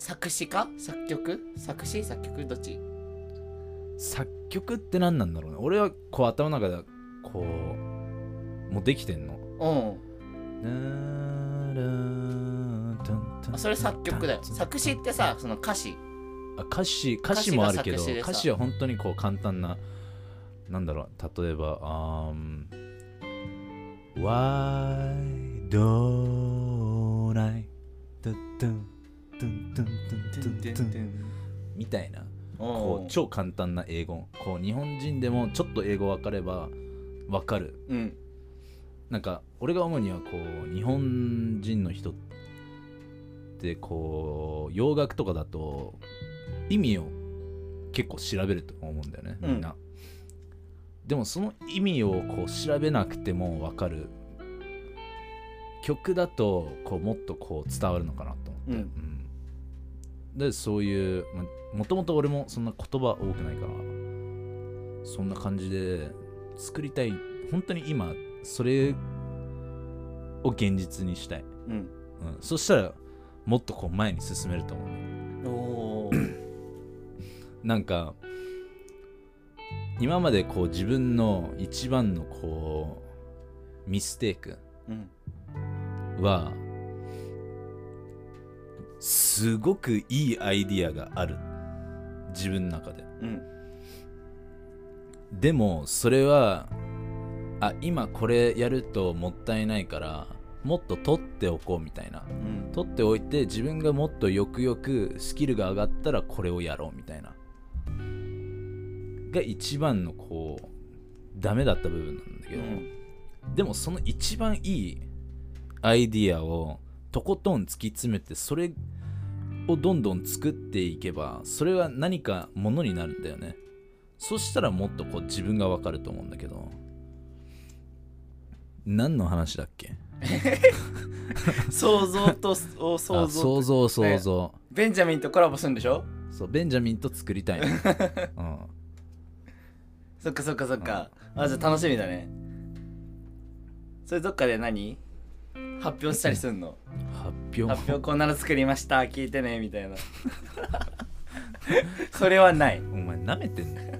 作詞か？作曲？作詞？作曲？どっち？作曲って何なんだろうね。俺はこう頭の中でこうもうできてんの。うん。あそれ作曲だよ。作詞ってさその歌詞。あ歌詞歌詞もあるけど歌詞は本当にこう簡単ななんだろう。例えばあー Why don't I トゥントゥントゥントゥントゥンみたいな。こおう超簡単な英語。こう日本人でもちょっと英語分かれば分かる。うん。なんか俺が思うにはこう日本人の人ってこう洋楽とかだと意味を結構調べると思うんだよねみんな、でもその意味をこう調べなくても分かる。曲だとこうもっとこう伝わるのかなと思って、うん。うんでそういうまもともと俺もそんな言葉多くないからそんな感じで作りたい本当に今それを現実にしたい、うん。うん、そしたらもっとこう前に進めると思うね。おー。なんか今までこう自分の一番のこうミステイクうん。はすごくいいアイディアがある。自分の中で。うん。でもそれはあ今これやるともったいないからもっと取っておこうみたいな。うん。取っておいて自分がもっとよくよくスキルが上がったらこれをやろうみたいな。が一番のこうダメだった部分なんだけど、でもその一番いいアイディアをとことん突き詰めてそれをどんどん作っていけばそれは何かものになるんだよね。そしたらもっとこう自分がわかると思うんだけど。何の話だっけ？想像とお想あ像想像想像、ベンジャミンとコラボするんでしょ？そうベンジャミンと作りたいの、うん、そっかそっかそっか。あじゃあ楽しみだね。それどっかで何？発表したりすんの？発表。発表こんなの作りました聞いてねみたいな。それはない。お前なめてんの？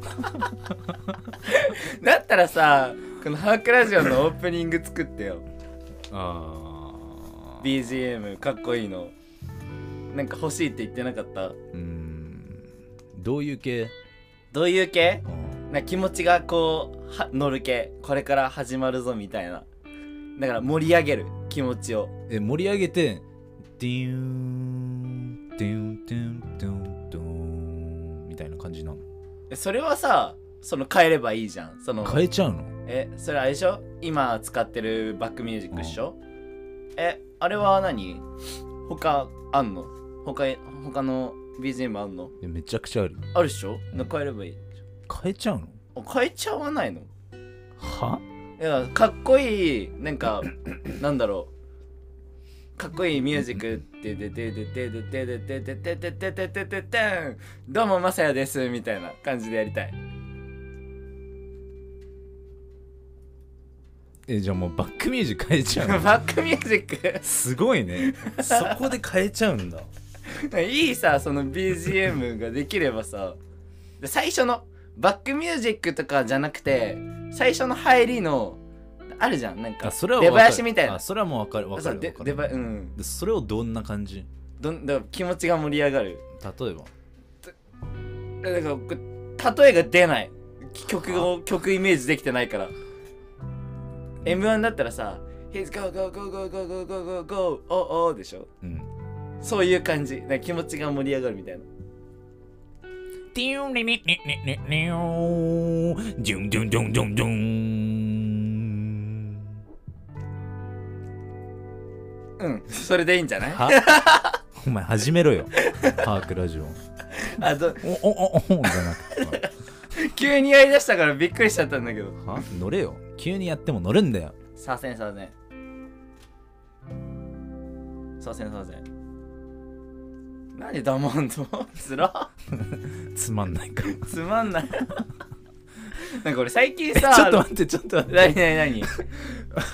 だったらさこのハークラジオのオープニング作ってよ。あ BGM かっこいいの。なんか欲しいって言ってなかった？うーん。どういう系、どういう系？うん。な気持ちがこうは乗る系。これから始まるぞみたいなだから盛り上げる気持ちを。え盛り上げてディーンディーンディーンディーンディーンみたいな感じなの？えそれはさその変えればいいじゃん。その変えちゃうの？えそれあれでしょ？今使ってるバックミュージックでしょ、えあれは何？他あんの？他他の BGM あんの？えめちゃくちゃあるあるでしょ？な変えればいい変えちゃうの？あ変えちゃわないの？は？いやかっこいいなんか なんだろう。かっこいいミュージックでででででででででででででででででんどうもまさやですみたいな感じでやりたいえじゃあもうバックミュージック変えちゃうバックミュージックすごいねそこで変えちゃうんだいいさその BGM ができればさで最初のバックミュージックとかじゃなくて最初の入りのあるじゃん。なんかあそれは出囃子みたいな。あそれはもう分かる。分かる分かる。うん。でそれをどんな感じ？どんだ気持ちが盛り上がる。例えば？だか例えが出ない。曲を曲イメージできてないから。M1 だったらさ「He's go go go go go go go go go oh oh」でしょ？うん。そういう感じ。気持ちが盛り上がるみたいなティンリリリリリリオジュンジュンジュンジュンジュンうんそれでいいんじゃないお前始めろよパークラジオあどおおおおじゃなくて急にやりだしたからびっくりしちゃったんだけどは乗れよ急にやっても乗るんだよ左遷左遷左遷左遷何黙んのつら つまんないか。らつまんない。なんか俺最近え ちさょっと待ってちょっと待って。何何何？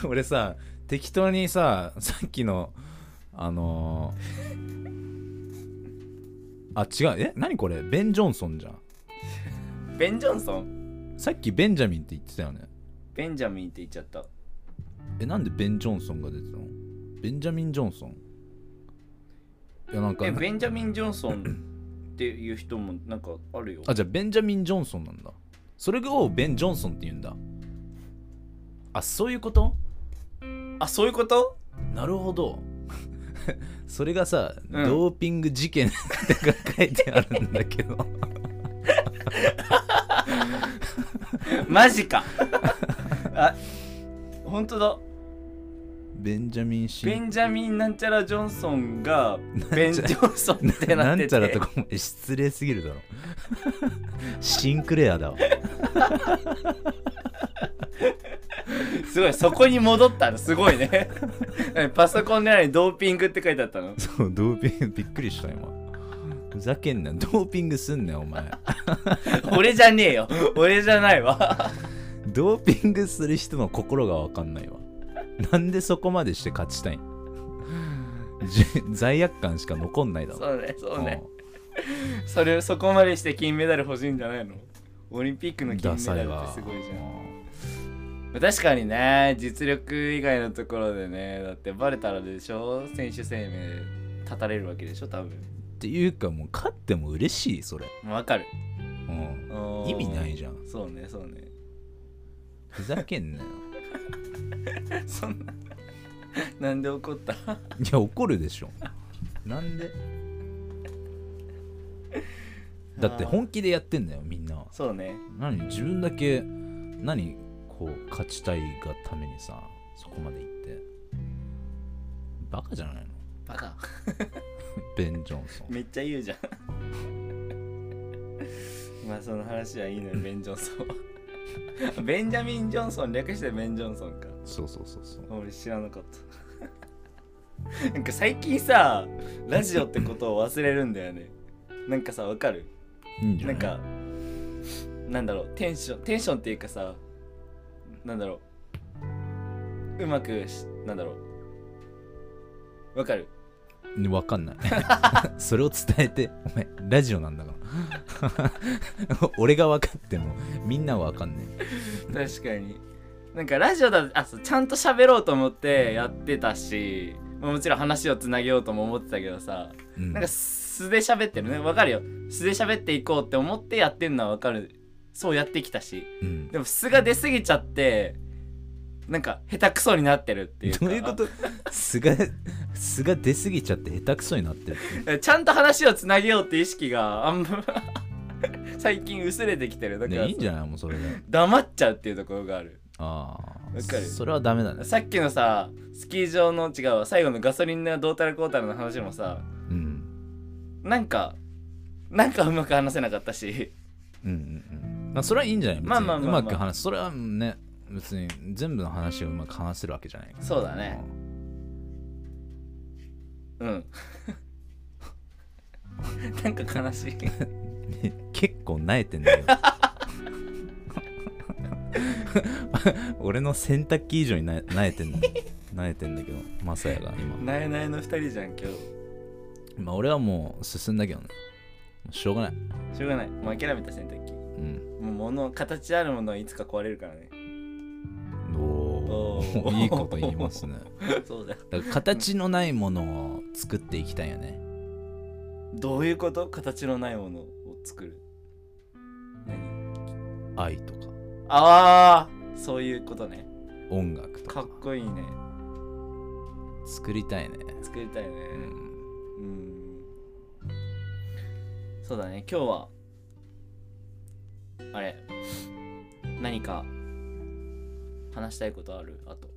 俺さ適当にささっきのあのー、あ違う。え？何これ？ベン・ジョンソンじゃん。ベン・ジョンソン？さっきベンジャミンって言ってたよね。ベンジャミンって言っちゃった。えなんでベン・ジョンソンが出てたの？ベンジャミン・ジョンソン？いやなんかえベンジャミン・ジョンソンっていう人もなんかあるよ。あじゃあベンジャミン・ジョンソンなんだ。それをベン・ジョンソンって言うんだ。あそういうこと？あそういうこと？なるほど。それがさ、うん。ドーピング事件って書いてあるんだけど。マジか。あ本当だベンジャミン・シンベンジャミン・なんちゃら・ジョンソンがベン・ジョンソンってなってて。なんちゃらとかも失礼すぎるだろ。シンクレアだわ。すごいそこに戻ったの。すごいね。パソコンの中にドーピングって書いてあったの。そうドーピングびっくりした今。ふざけんな。ドーピングすんなよお前。俺じゃねえよ。俺じゃないわ。ドーピングする人の心が分かんないわなんでそこまでして勝ちたいん？じ罪悪感しか残んないだろ。そうねそうね。それそこまでして金メダル欲しいんじゃないの？オリンピックの金ダメダルってすごいじゃん。確かにね実力以外のところでねだってバレたらでしょ？選手生命立たれるわけでしょ多分。っていうかもう勝っても嬉しいそれ、わかる。うん、意味ないじゃん。そうねそうね。ふざけんなよ そんななんで怒った？いや怒るでしょ。なんで？だって本気でやってんだよみんな。そうね。何？自分だけ何？こう勝ちたいがためにさそこまで行って。バカじゃないの？バカ。ベン・ジョンソン。めっちゃ言うじゃん。まあその話はいいのよベン・ジョンソンは。ベンジャミン・ジョンソン略してベン・ジョンソンかそうそうそうそう。俺知らなかった。なんか最近さラジオってことを忘れるんだよね。なんかさわかる？いなんい？なかなんだろうテンションテンションっていうかさなんだろう。うまくしなんだろう。わかる？わかんない。それを伝えてお前ラジオなんだから。俺が分かってもみんなは分かんね確かになんかラジオだとあそうちゃんと喋ろうと思ってやってたしまあもちろん話をつなげようとも思ってたけどさえ、うん。なんか素で喋ってるね。わかるよ。素で喋っていこうって思ってやってんのはわかる。そうやってきたし。うん。でも素が出過ぎちゃってなんか下手くそになってるっていうか。どういうこと？素が素が出過ぎちゃって下手くそになってる ちゃんと話をつなげようって意識があんま 最近薄れてきてる。だから、ねいいんじゃない？もうそれで。黙っちゃうっていうところがあるああわかる。それはダメだね。さっきのさスキー場の違うわ最後のガソリンのどうたらこうたらの話もさうん。なんかなんかうまく話せなかったし。うんうんうん。まあそれはいいんじゃない？まあまあまあまあ。うまく話すそれはね別に全部の話をうまく話せるわけじゃないから。そうだね。うん。なんか悲しい。う ん結構なえてんだよ 俺の洗濯機以上にななえてんだ。なえてんだけどマサヤが今。なえなえの二人じゃん今日。まあ俺はもう進んだけどね。しょうがない。しょうがない。もう諦めた洗濯機。うん。もう物形あるものはいつか壊れるからね。おおいいこと言いますね。そうだよ。だから形のないものを作っていきたいよね。どういうこと？形のないものを作る。何？愛と。かああそういうことね。音楽とか。かっこいいね。作りたいね。作りたいね。うん。うん。そうだね。今日はあれ。何か話したいことある？あと。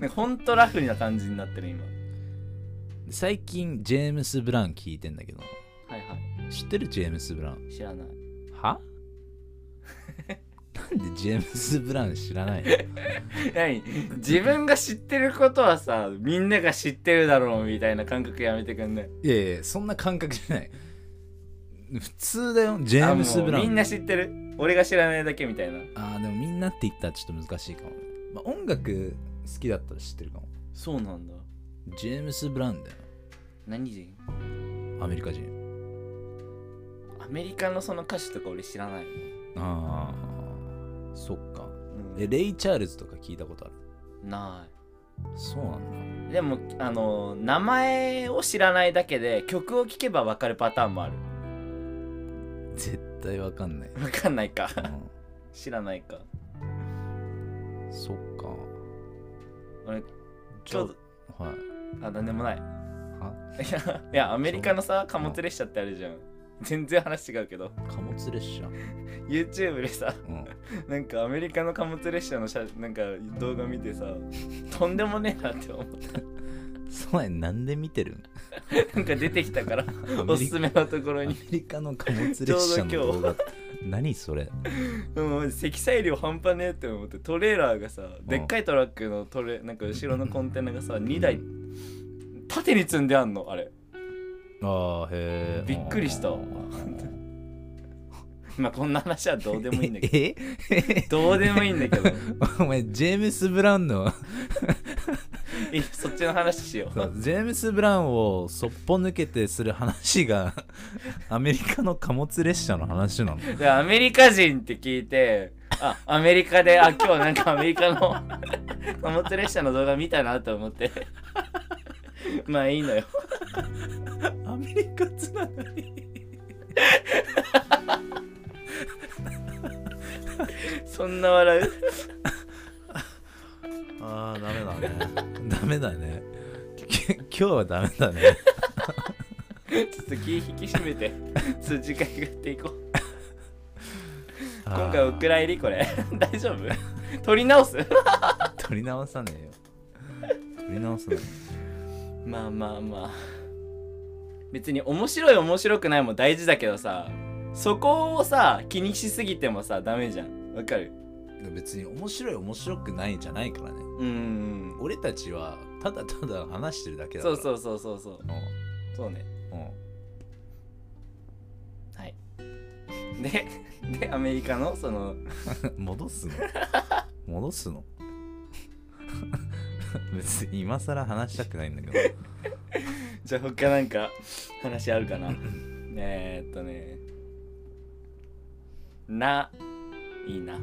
なんかほんとラフな感じになってる今。最近ジェームス・ブラウン聞いてんだけど。はいは知ってるジェームス・ブラウン？い知らない。は？なんでジェームス・ブラウン知らないの？何？自分が知ってることはさみんなが知ってるだろうみたいな感覚やめてくんね。いやいやそんな感覚じゃない。普通だよジェームス・ブラウン。みんな知ってる。俺が知らないだけみたいな。あーでもみんなって言ったらちょっと難しいかもね、まあ、音楽好きだったら知ってるかも。そうなんだ。ジェームス・ブラウンだよ。何人？アメリカ人。アメリカのその歌手とか俺知らないああそっか。もん、えレイ・チャールズとか聞いたことある？なそうなんだ。いでもあの名前を知らないだけで曲を聴けば分かるパターンもある。絶対わかんない、分かんないか。うん。知らないか。そっか。俺ちょうはい。どあなんでもない。は？いやいやアメリカのさ貨物列車ってあるじゃん全然話違うけど。貨物列車。YouTube でさうん。なんかアメリカの貨物列車の写なんか動画見てさとんでもねえなって思った。そうやなんで見てる？ん なんか出てきたからおすすめのところアメにリカの貨物列車の動画。何それ？もう積載量半端ねえって思ってトレーラーがさでっかいトラックのトレなんか後ろのコンテナがさ2台縦に積んであんのあれああへえびっくりした。う んまあこんな話はどうでもいいんだけ え？ど どうでもいいんだけど。お前ジェームス・ブラウンの。いそっちの話しよそうジェームス・ブラウンをそっぽ抜けてする話がアメリカの貨物列車の話なの。うでアメリカ人って聞いてあアメリカであ今日なんかアメリカの貨物列車の動画見たなと思って まあいいのよ。アメリカつながり。そんな笑う？ああダメだね。ダメだね。き今日はダメだね。ちょっと気引き締めて数時間やっていこう。今今回お蔵入りこれ。大丈夫？取り直す？取り直さねえよ。取り直さねまあまあまあ。別に面白い面白くないも大事だけどさそこをさ気にしすぎてもさダメじゃん。わかる？え別に面白い面白くないじゃないからね。うーん。俺たちはただただ話してるだけだから。そうそうそうそうそう。そうね。うんうん。はい。ででアメリカのその。戻すの？戻すの？別に今更話したくないんだけど。じゃあ他なんか話あるかな？えーっとね。ないいな。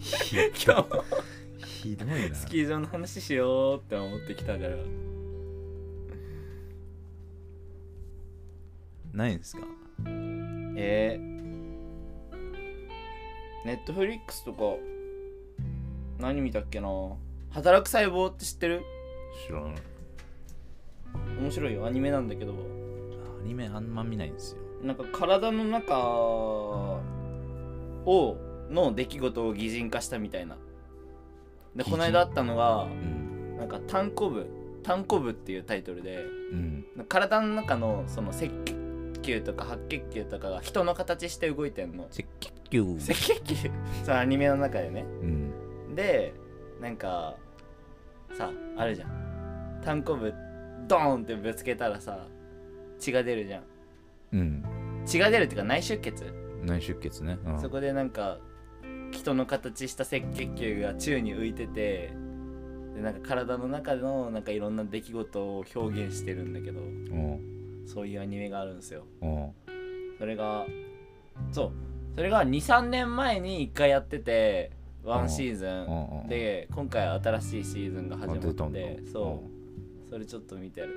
ひどい。な スキー場の話しようって思ってきたから。ないんですか？えー、ネットフリックスとか何見たっけな？働く細胞って知ってる？知らない面白いよ。アニメなんだけど。アニメあんま見ないんですよ。なんか体の中をの出来事を擬人化したみたいな。でこの間あったのがうん。なんか単行部単行部っていうタイトルでうん。体の中のその赤血球とか白血球とかが人の形して動いてんの。赤血球。赤血球？そのアニメの中でね。うん。でなんかさあるじゃん。単行部ドーンってぶつけたらさ血が出るじゃん。うん。血が出るっていうか内出血？内出血ね、うん、そこでなんか人の形した赤血球が宙に浮いててでなんか体の中のなんかいろんな出来事を表現してるんだけどうん。そういうアニメがあるんですよ。うん。それがそう。それが23年前に1回やっててワンシーズンで今回新しいシーズンが始まってそう。それちょっと見てる。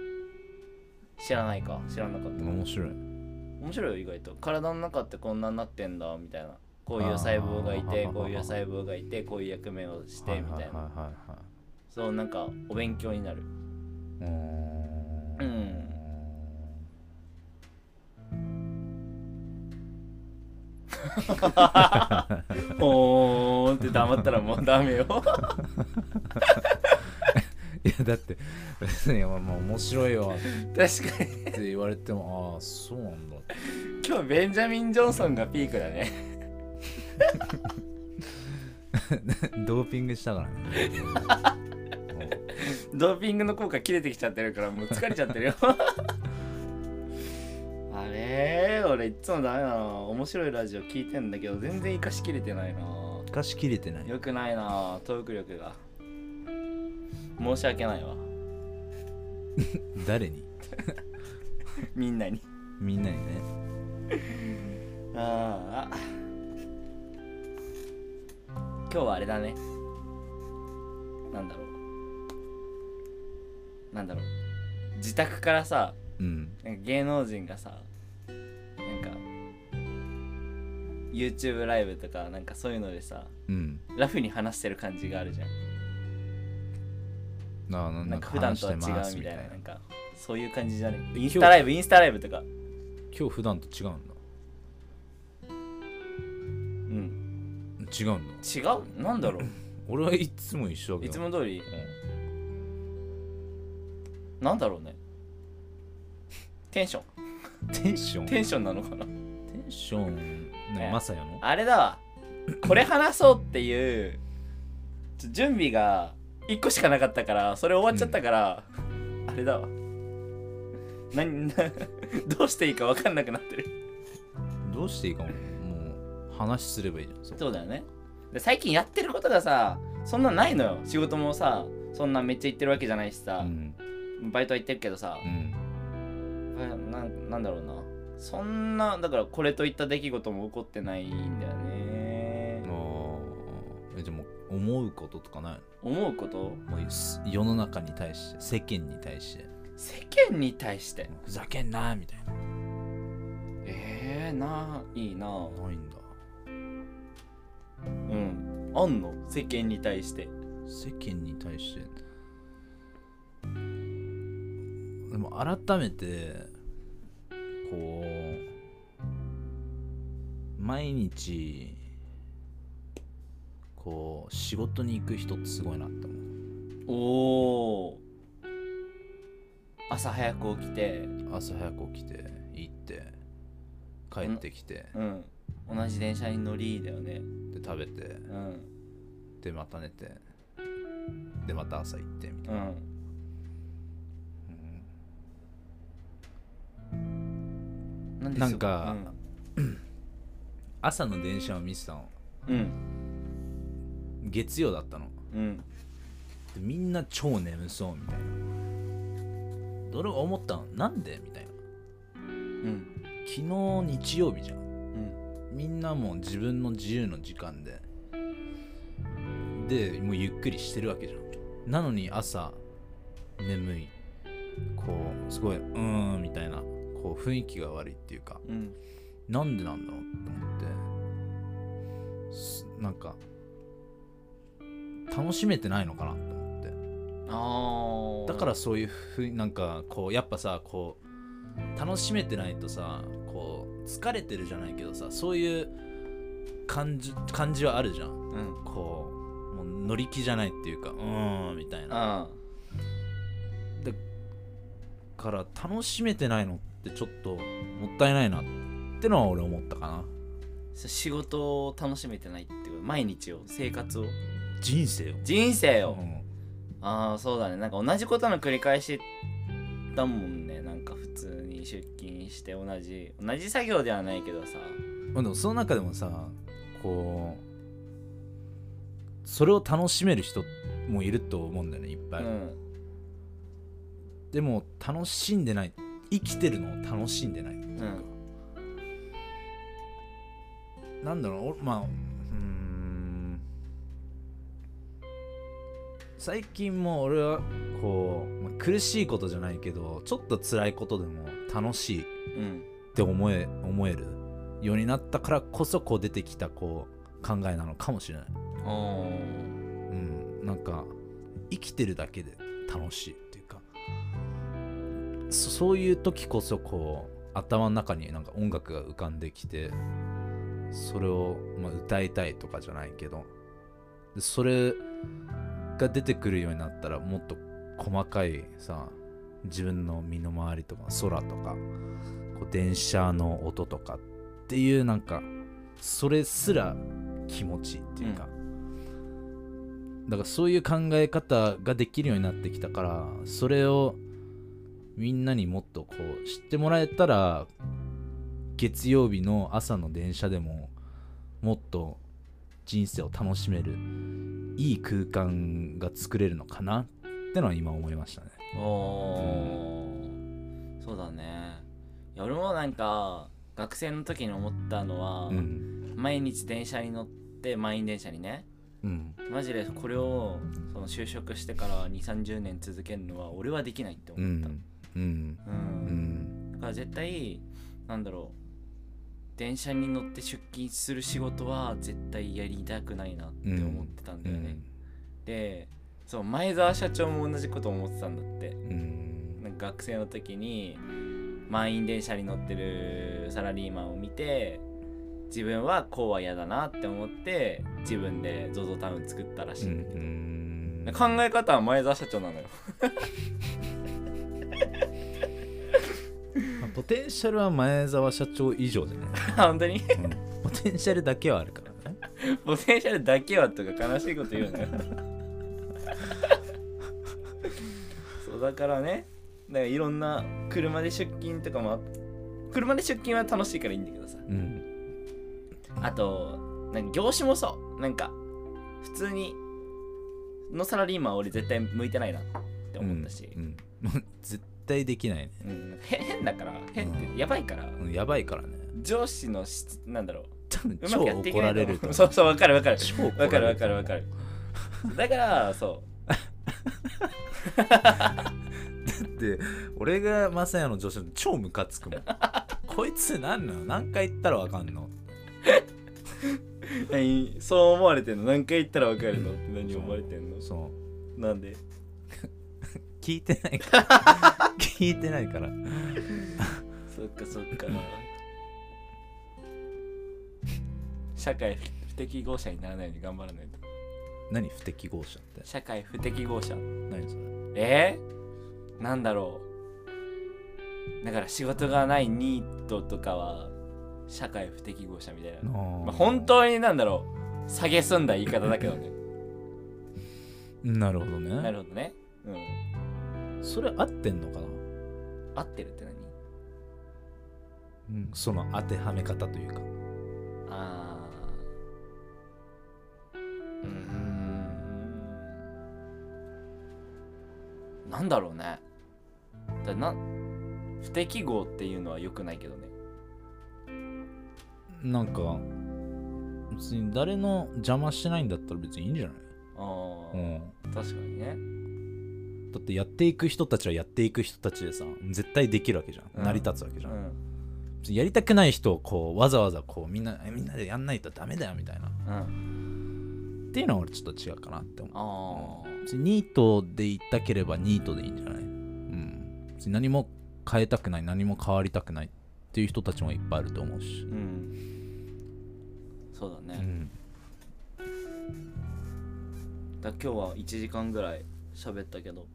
知らないか？知らなかった。面白い。面白いよ意外と。体の中ってこんなになってんだみたいな。こういう細胞がいてこういう細胞がいてこういう役目をしてみたいな。そうなんかお勉強になる。うーんうんおーんって黙ったらもうダメよ。いやだって別にまあまあ面白いよ確かに。って言われてもああそうなんだ。今日ベンジャミン・ジョンソンがピークだね。ドーピングしたからね。ドーピングの効果切れてきちゃってるからもう疲れちゃってるよあれ？俺いっつもダメだな。面白いラジオ聞いてんだけど全然生かしきれてないな。生かしきれてない。よくないなトーク力が。申し訳ないわ。誰に？みんなに。みんなにね。ああ。今日はあれだね。なんだろう。なんだろう。自宅からさうん。なんか芸能人がさなんか YouTube ライブとかなんかそういうのでさうん。ラフに話してる感じがあるじゃん。なななんか普段とは違うみたいなな。んかそういう感じじゃね？でインスタライブインスタライブとか？今日普段と違うんだ。うん。違うんだ。違う？なんだろう？俺はいつも一緒だけど。いつも通り。うん。なんだろうね？テンション。テンション？テンションなのかな？テンションねね。まさやの？あれだ。わこれ話そうっていう準備が1個しかなかったからそれ終わっちゃったから、あれだわ。何な どうしていいか分かんなくなってる。どうしていいかももう話すればいいじゃん。そそうだよね。で最近やってることがさそんなないのよ。仕事もさそんなめっちゃ行ってるわけじゃないしさ。う、ん。バイトは行ってるけどさ。う、ん。あななんだろうな。そんなだからこれといった出来事も起こってないんだよね。ああもう思うこととかない思うこと？のもうす世の中に対して世間に対して。世間に対して？ふざけんなみたいな。えー、ないいな。ないんだ。うん。あんの？世間に対して。世間に対してでも改めてこう毎日こう仕事に行く人ってすごいなって思う。おお朝早く起きて。朝早く起きて行って帰ってきて。うん。同じ電車に乗りだよね。で食べて。うん。でまた寝て。でまた朝行ってみたいな、うんなんでなんかうん。朝の電車を見てたの。うん。月曜だったの。うん。でみんな超眠そうみたいな。で俺思ったの？なんで？みたいな。うん。昨日日曜日じゃん。うん。みんなもう自分の自由の時間で。でもうゆっくりしてるわけじゃん。なのに朝眠い。こうすごいうーんみたいなこう雰囲気が悪いっていうかうん。なんでなんだろうって思ってすなんか楽しめてないのかなって思って。ああだからそういうふうになんかこうやっぱさこう楽しめてないとさこう疲れてるじゃないけどさそういう感じ感じはあるじゃん。うん。こうもう乗り気じゃないっていうかうーんみたいな。あから楽しめてないのってちょっともったいないなってのは俺思ったかな。仕事を楽しめてないってこと毎日を生活を。人生を。人生を、うん。ああそうだね。なんか同じことの繰り返しだもんね。なんか普通に出勤して同じ同じ作業ではないけどさ。まあでもその中でもさこうそれを楽しめる人もいると思うんだよねいっぱい、うん。でも楽しんでない生きてるのを楽しんでない。いうか、なんだろうおまあうーん。最近も俺はこう、まあ苦しいことじゃないけどちょっと辛いことでも楽しい。っうんて思え思えるようになったからこそこう出てきたこう考えなのかもしれない。うん。なんか生きてるだけで楽しいそそういう時こそこう頭の中になんか音楽が浮かんできてそれを、まあ、歌いたいとかじゃないけどでそれが出てくるようになったらもっと細かいさ自分の身の回りとか空とかこう電車の音とかっていうなんかそれすら気持ちいいっていうか、だからそういう考え方ができるようになってきたからそれをみんなにもっとこう知ってもらえたら月曜日の朝の電車でももっと人生を楽しめるいい空間が作れるのかなってのは今思いましたね。おー。そうだね。いや俺もなんか学生の時に思ったのは、うん。毎日電車に乗って満員電車にねうん。マジでこれをその就職してから2 3 0年続けるのは俺はできないってう思った、んうんうん。うん。だから絶対なんだろう電車に乗って出勤する仕事は絶対やりたくないなって思ってたんだよね、でそう前澤社長も同じこと思ってたんだって。うん。なんか学生の時に満員電車に乗ってるサラリーマンを見て自分はこうは嫌だなって思って自分で ZOZO タウン作ったらしいんだけど、うん。考え方は前澤社長なのよ。ま あポテンシャルは前澤社長以上じゃない、本当に？うん。ポテンシャルだけはあるからね。ポテンシャルだけはとか悲しいこと言うのよ。そうだからね。だからいろんな車で出勤とかもあ車で出勤は楽しいからいいんだけどさ。うん。あとなんか業種もそう。なんか普通にのサラリーマンは俺絶対向いてないなって思ったし、うんもう絶対できないね、うん。へ変だから。変ってやばいから、うん、やばいからね。上司のしなんだろう。多分う。ま超怒られるそうそうわかるわかる。超怒わかるわられるかるわかる。だからそで 俺がマサヤの上司超ムカつくもん。こいつ何なの？何回言ったらわかんの？そう思われてんの？何回言ったらわかるの？って何思われてんの？そう。なんで？聞いてないから。聞いてないから。そっかそっか。社会不適合者にならないように頑張らないと。何不適合者って？社会不適合者。何それ？え？ー、なんだろう。だから仕事がないニートとかは社会不適合者みたいな、まあ、本当になんだろう。下げすんだ言い方だけどね。なるほどね。なるほどね。うんそれ合ってんのかな、合ってるって何？うん、その当てはめ方というか。あー。うーん。なんだろうね。だな不適合っていうのは良くないけどね。なんか別に誰の邪魔してないんだったら別にいいんじゃない？ああ、うん。確かにねだってやっていく人たちはやっていく人たちでさ絶対できるわけじゃん、うん。成り立つわけじゃ、うん。ん別にやりたくない人をこうわざわざこうみんなえみんなでやんないとダメだよみたいな。うん。っていうのは俺ちょっと違うかなって思う。あニートでいたければニートでいいんじゃない？うん。別に何も変えたくない何も変わりたくないっていう人たちもいっぱいあると思うし。うん。そうだね、うん。だ今日は1時間ぐらい喋ったけど。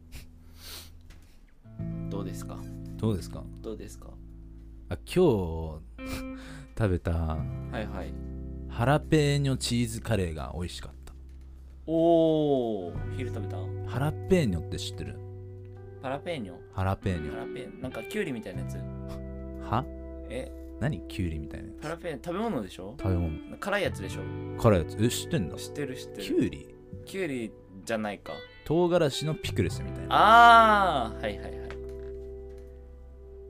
どうですか？どうですか？どうですか？あ今日食べたはいはい。ハラペーニョチーズカレーが美味しかった。おお昼食べた？ハラペーニョって知ってる？パラペーニョ？ハラペーニパラペーなんかキュウリみたいなやつ？ョは？え？何キュウリみたいなやつ？パラペーニョ。食べ物でしょ？食べ物。辛いやつでしょ？辛いやつ。え知ってんだ知ってる知ってる。キュウリ？キュウリじゃないか唐辛子のピクルスみたいな。ああはいはいはい。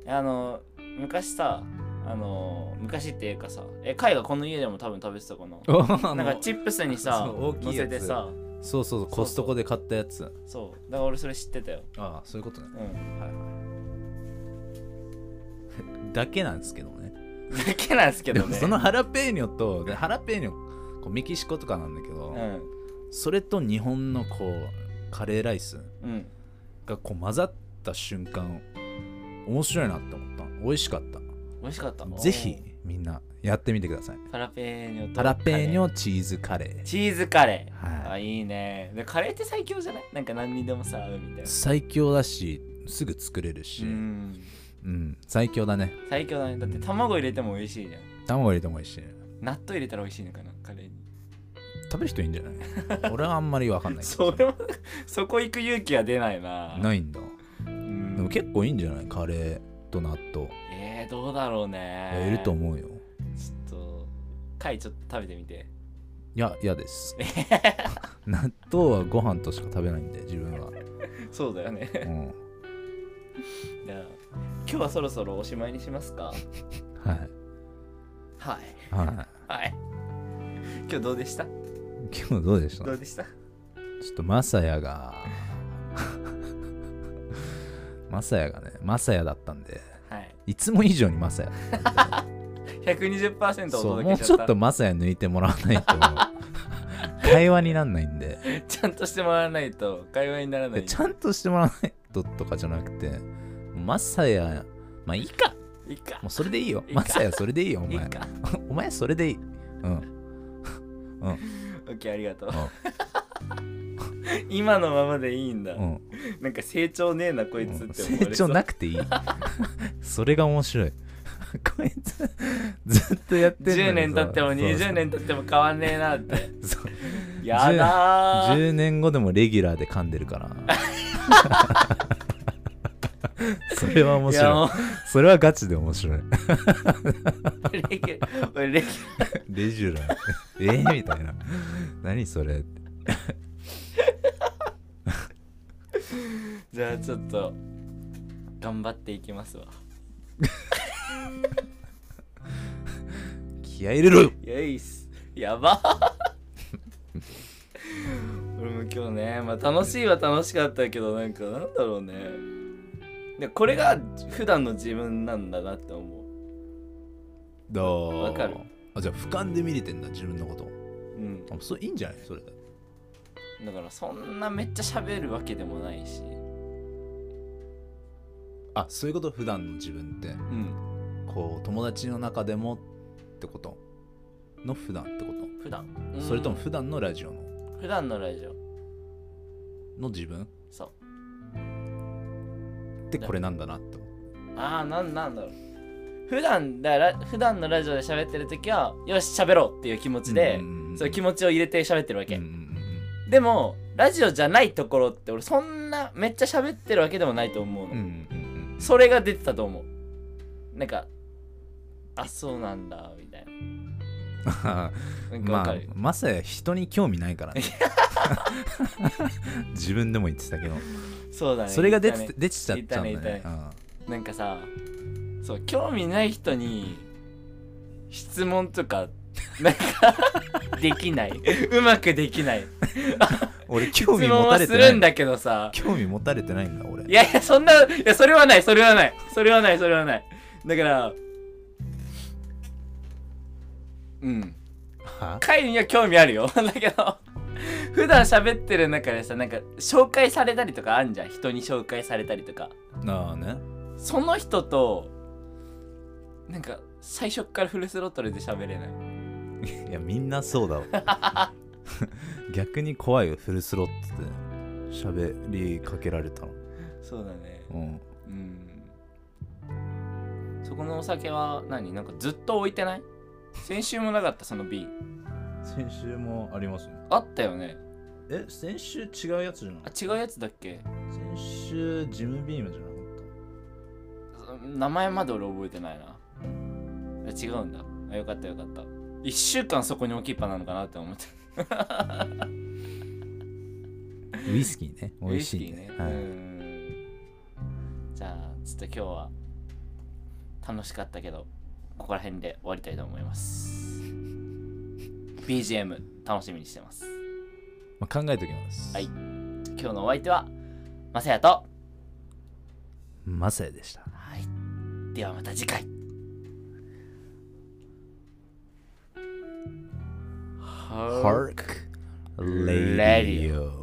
あの昔さあの昔っていうかさえ貝がこの家でも多分食べてたかな？ななんかチップスにさ乗せてさ。そうそうそうコストコで買ったやつ。そうだから俺それ知ってたよ。ああそういうことね。うん。はいはい。だけなんですけどね。だけなんですけどね。そのハラペーニョとでハラペーニョこうメキシコとかなんだけど、うん。それと日本のこうカレーライスうんがこう混ざった瞬間面白いなって思った。美味しかった。美味しかった。ぜひみんなやってみてください。ハラペー。ニョとハラペーニョチーズカレー。チーズカレー。はい。あいいね。でカレーって最強じゃない？なんか何にでもさ合うみたいな。最強だしすぐ作れるし。ううん、ん最強だね。最強だね。だって卵入れても美味しいじゃん。卵入れてもいいし納豆入れたら美味しいのかな？食べる人いいんじゃない？俺はあんまりわかんないけど。それもそこ行く勇気は出ないな。ないんだ。うん。でも結構いいんじゃない？カレーと納豆。えー、どうだろうね。やると思うよ。ちょっと貝ちょっと食べてみて。いや嫌です。納豆はご飯としか食べないんで自分は、そうだよね。うん、じゃあ今日はそろそろおしまいにしますか？はい。はい。ははい。今日どうでした？い今日どうでした？ちょどうでした？っとマサヤがマサヤがねマサヤだったんではい。いつも以上にマサヤ。120%お届けしちゃった。ちょっとマサヤ抜いてもらわないと会話になんないんで。ちゃんとしてもらわないと会話にならない。でちゃんとしてもらわないととかじゃなくてマサヤまあいいか。いいか。もうそれでいいよ。マサヤそれでいいよお前。お前それでいい。うんオッケーありがとう。う 今のままでいいんだ、んうん。なんか成長ねえなこいつって思わ成れそう。長なくていい。それが面白い。こいつずっとやってる10年経っても20年経っても変わんねえなって。そう。やだー。10年後でもレギュラーで噛んでるから それは面白い。それはガチで面白い。うレギュ俺レギュレジュラー。えー、みたいな。何それ？じゃあちょっと頑張っていきますわ。気合い入れろよ。よいっす。やば。俺も今日ねまあ楽しいは楽しかったけどなんかなんだろうねでこれが普段の自分なんだなって思う。どうわかる。あじゃあ俯瞰で見れてんだ自分のこと。うん。あそれいいんじゃない？それで。だからそんなめっちゃ喋るわけでもないし。あそういうこと？普段の自分って。うん。こう友達の中でもってこと？の普段ってこと？普段。それともうん。普段のラジオの？普段のラジオ。の自分？ってこれなんだなって思うああなんなんだろう。普段だら普段のラジオで喋ってる時はよし喋ろうっていう気持ちで、うんうんうんそういう気持ちを入れて喋ってるわけ、うんうんうんでもラジオじゃないところって俺そんなめっちゃ喋ってるわけでもないと思うの、うんうんうんそれが出てたと思う。なんかあそうなんだみたいな。なんかわまあまさや人に興味ないからね。自分でも言ってたけどそうだね。それが出てたね。て出ちゃったんだね。言ったね。なんかさそう興味ない人に質問とかなんかできない。うまくできない。う ん俺質興味持たれてない。するんだけどさ。興味持たれてないんだ俺。いやいやそんないやそれはないそれはない。それはないそれはない。だからうん。は？会には興味あるよ。だけど 普段喋ってる中でさなんか紹介されたりとかあんじゃん？人に紹介されたりとか。ああね。その人となんか最初っからフルスロットルで喋れない？いやみんなそうだわ。逆に怖いよフルスロットで喋りかけられたの。そうだね。うん。うん。そこのお酒は何？なんかずっと置いてない？先週もなかった？その瓶先週もありますねあったよね。え先週違うやつじゃないあ違うやつだっけ？先週ジムビームじゃなかっ名前まで俺覚えてないな。あ違うんだ。あよかったよかった。1週間そこに置きっぱなのかなって思って。た ウイスキーね。美味しいウイスキーね、はい。うーん。じゃあちょっと今日は楽しかったけどここら辺で終わりたいと思います BGM 楽しみにしてます。まあ、考えておきます。はい。今日のお相手はまさやとマサヤでした。はい。ではまた次回。Hark Radio Radio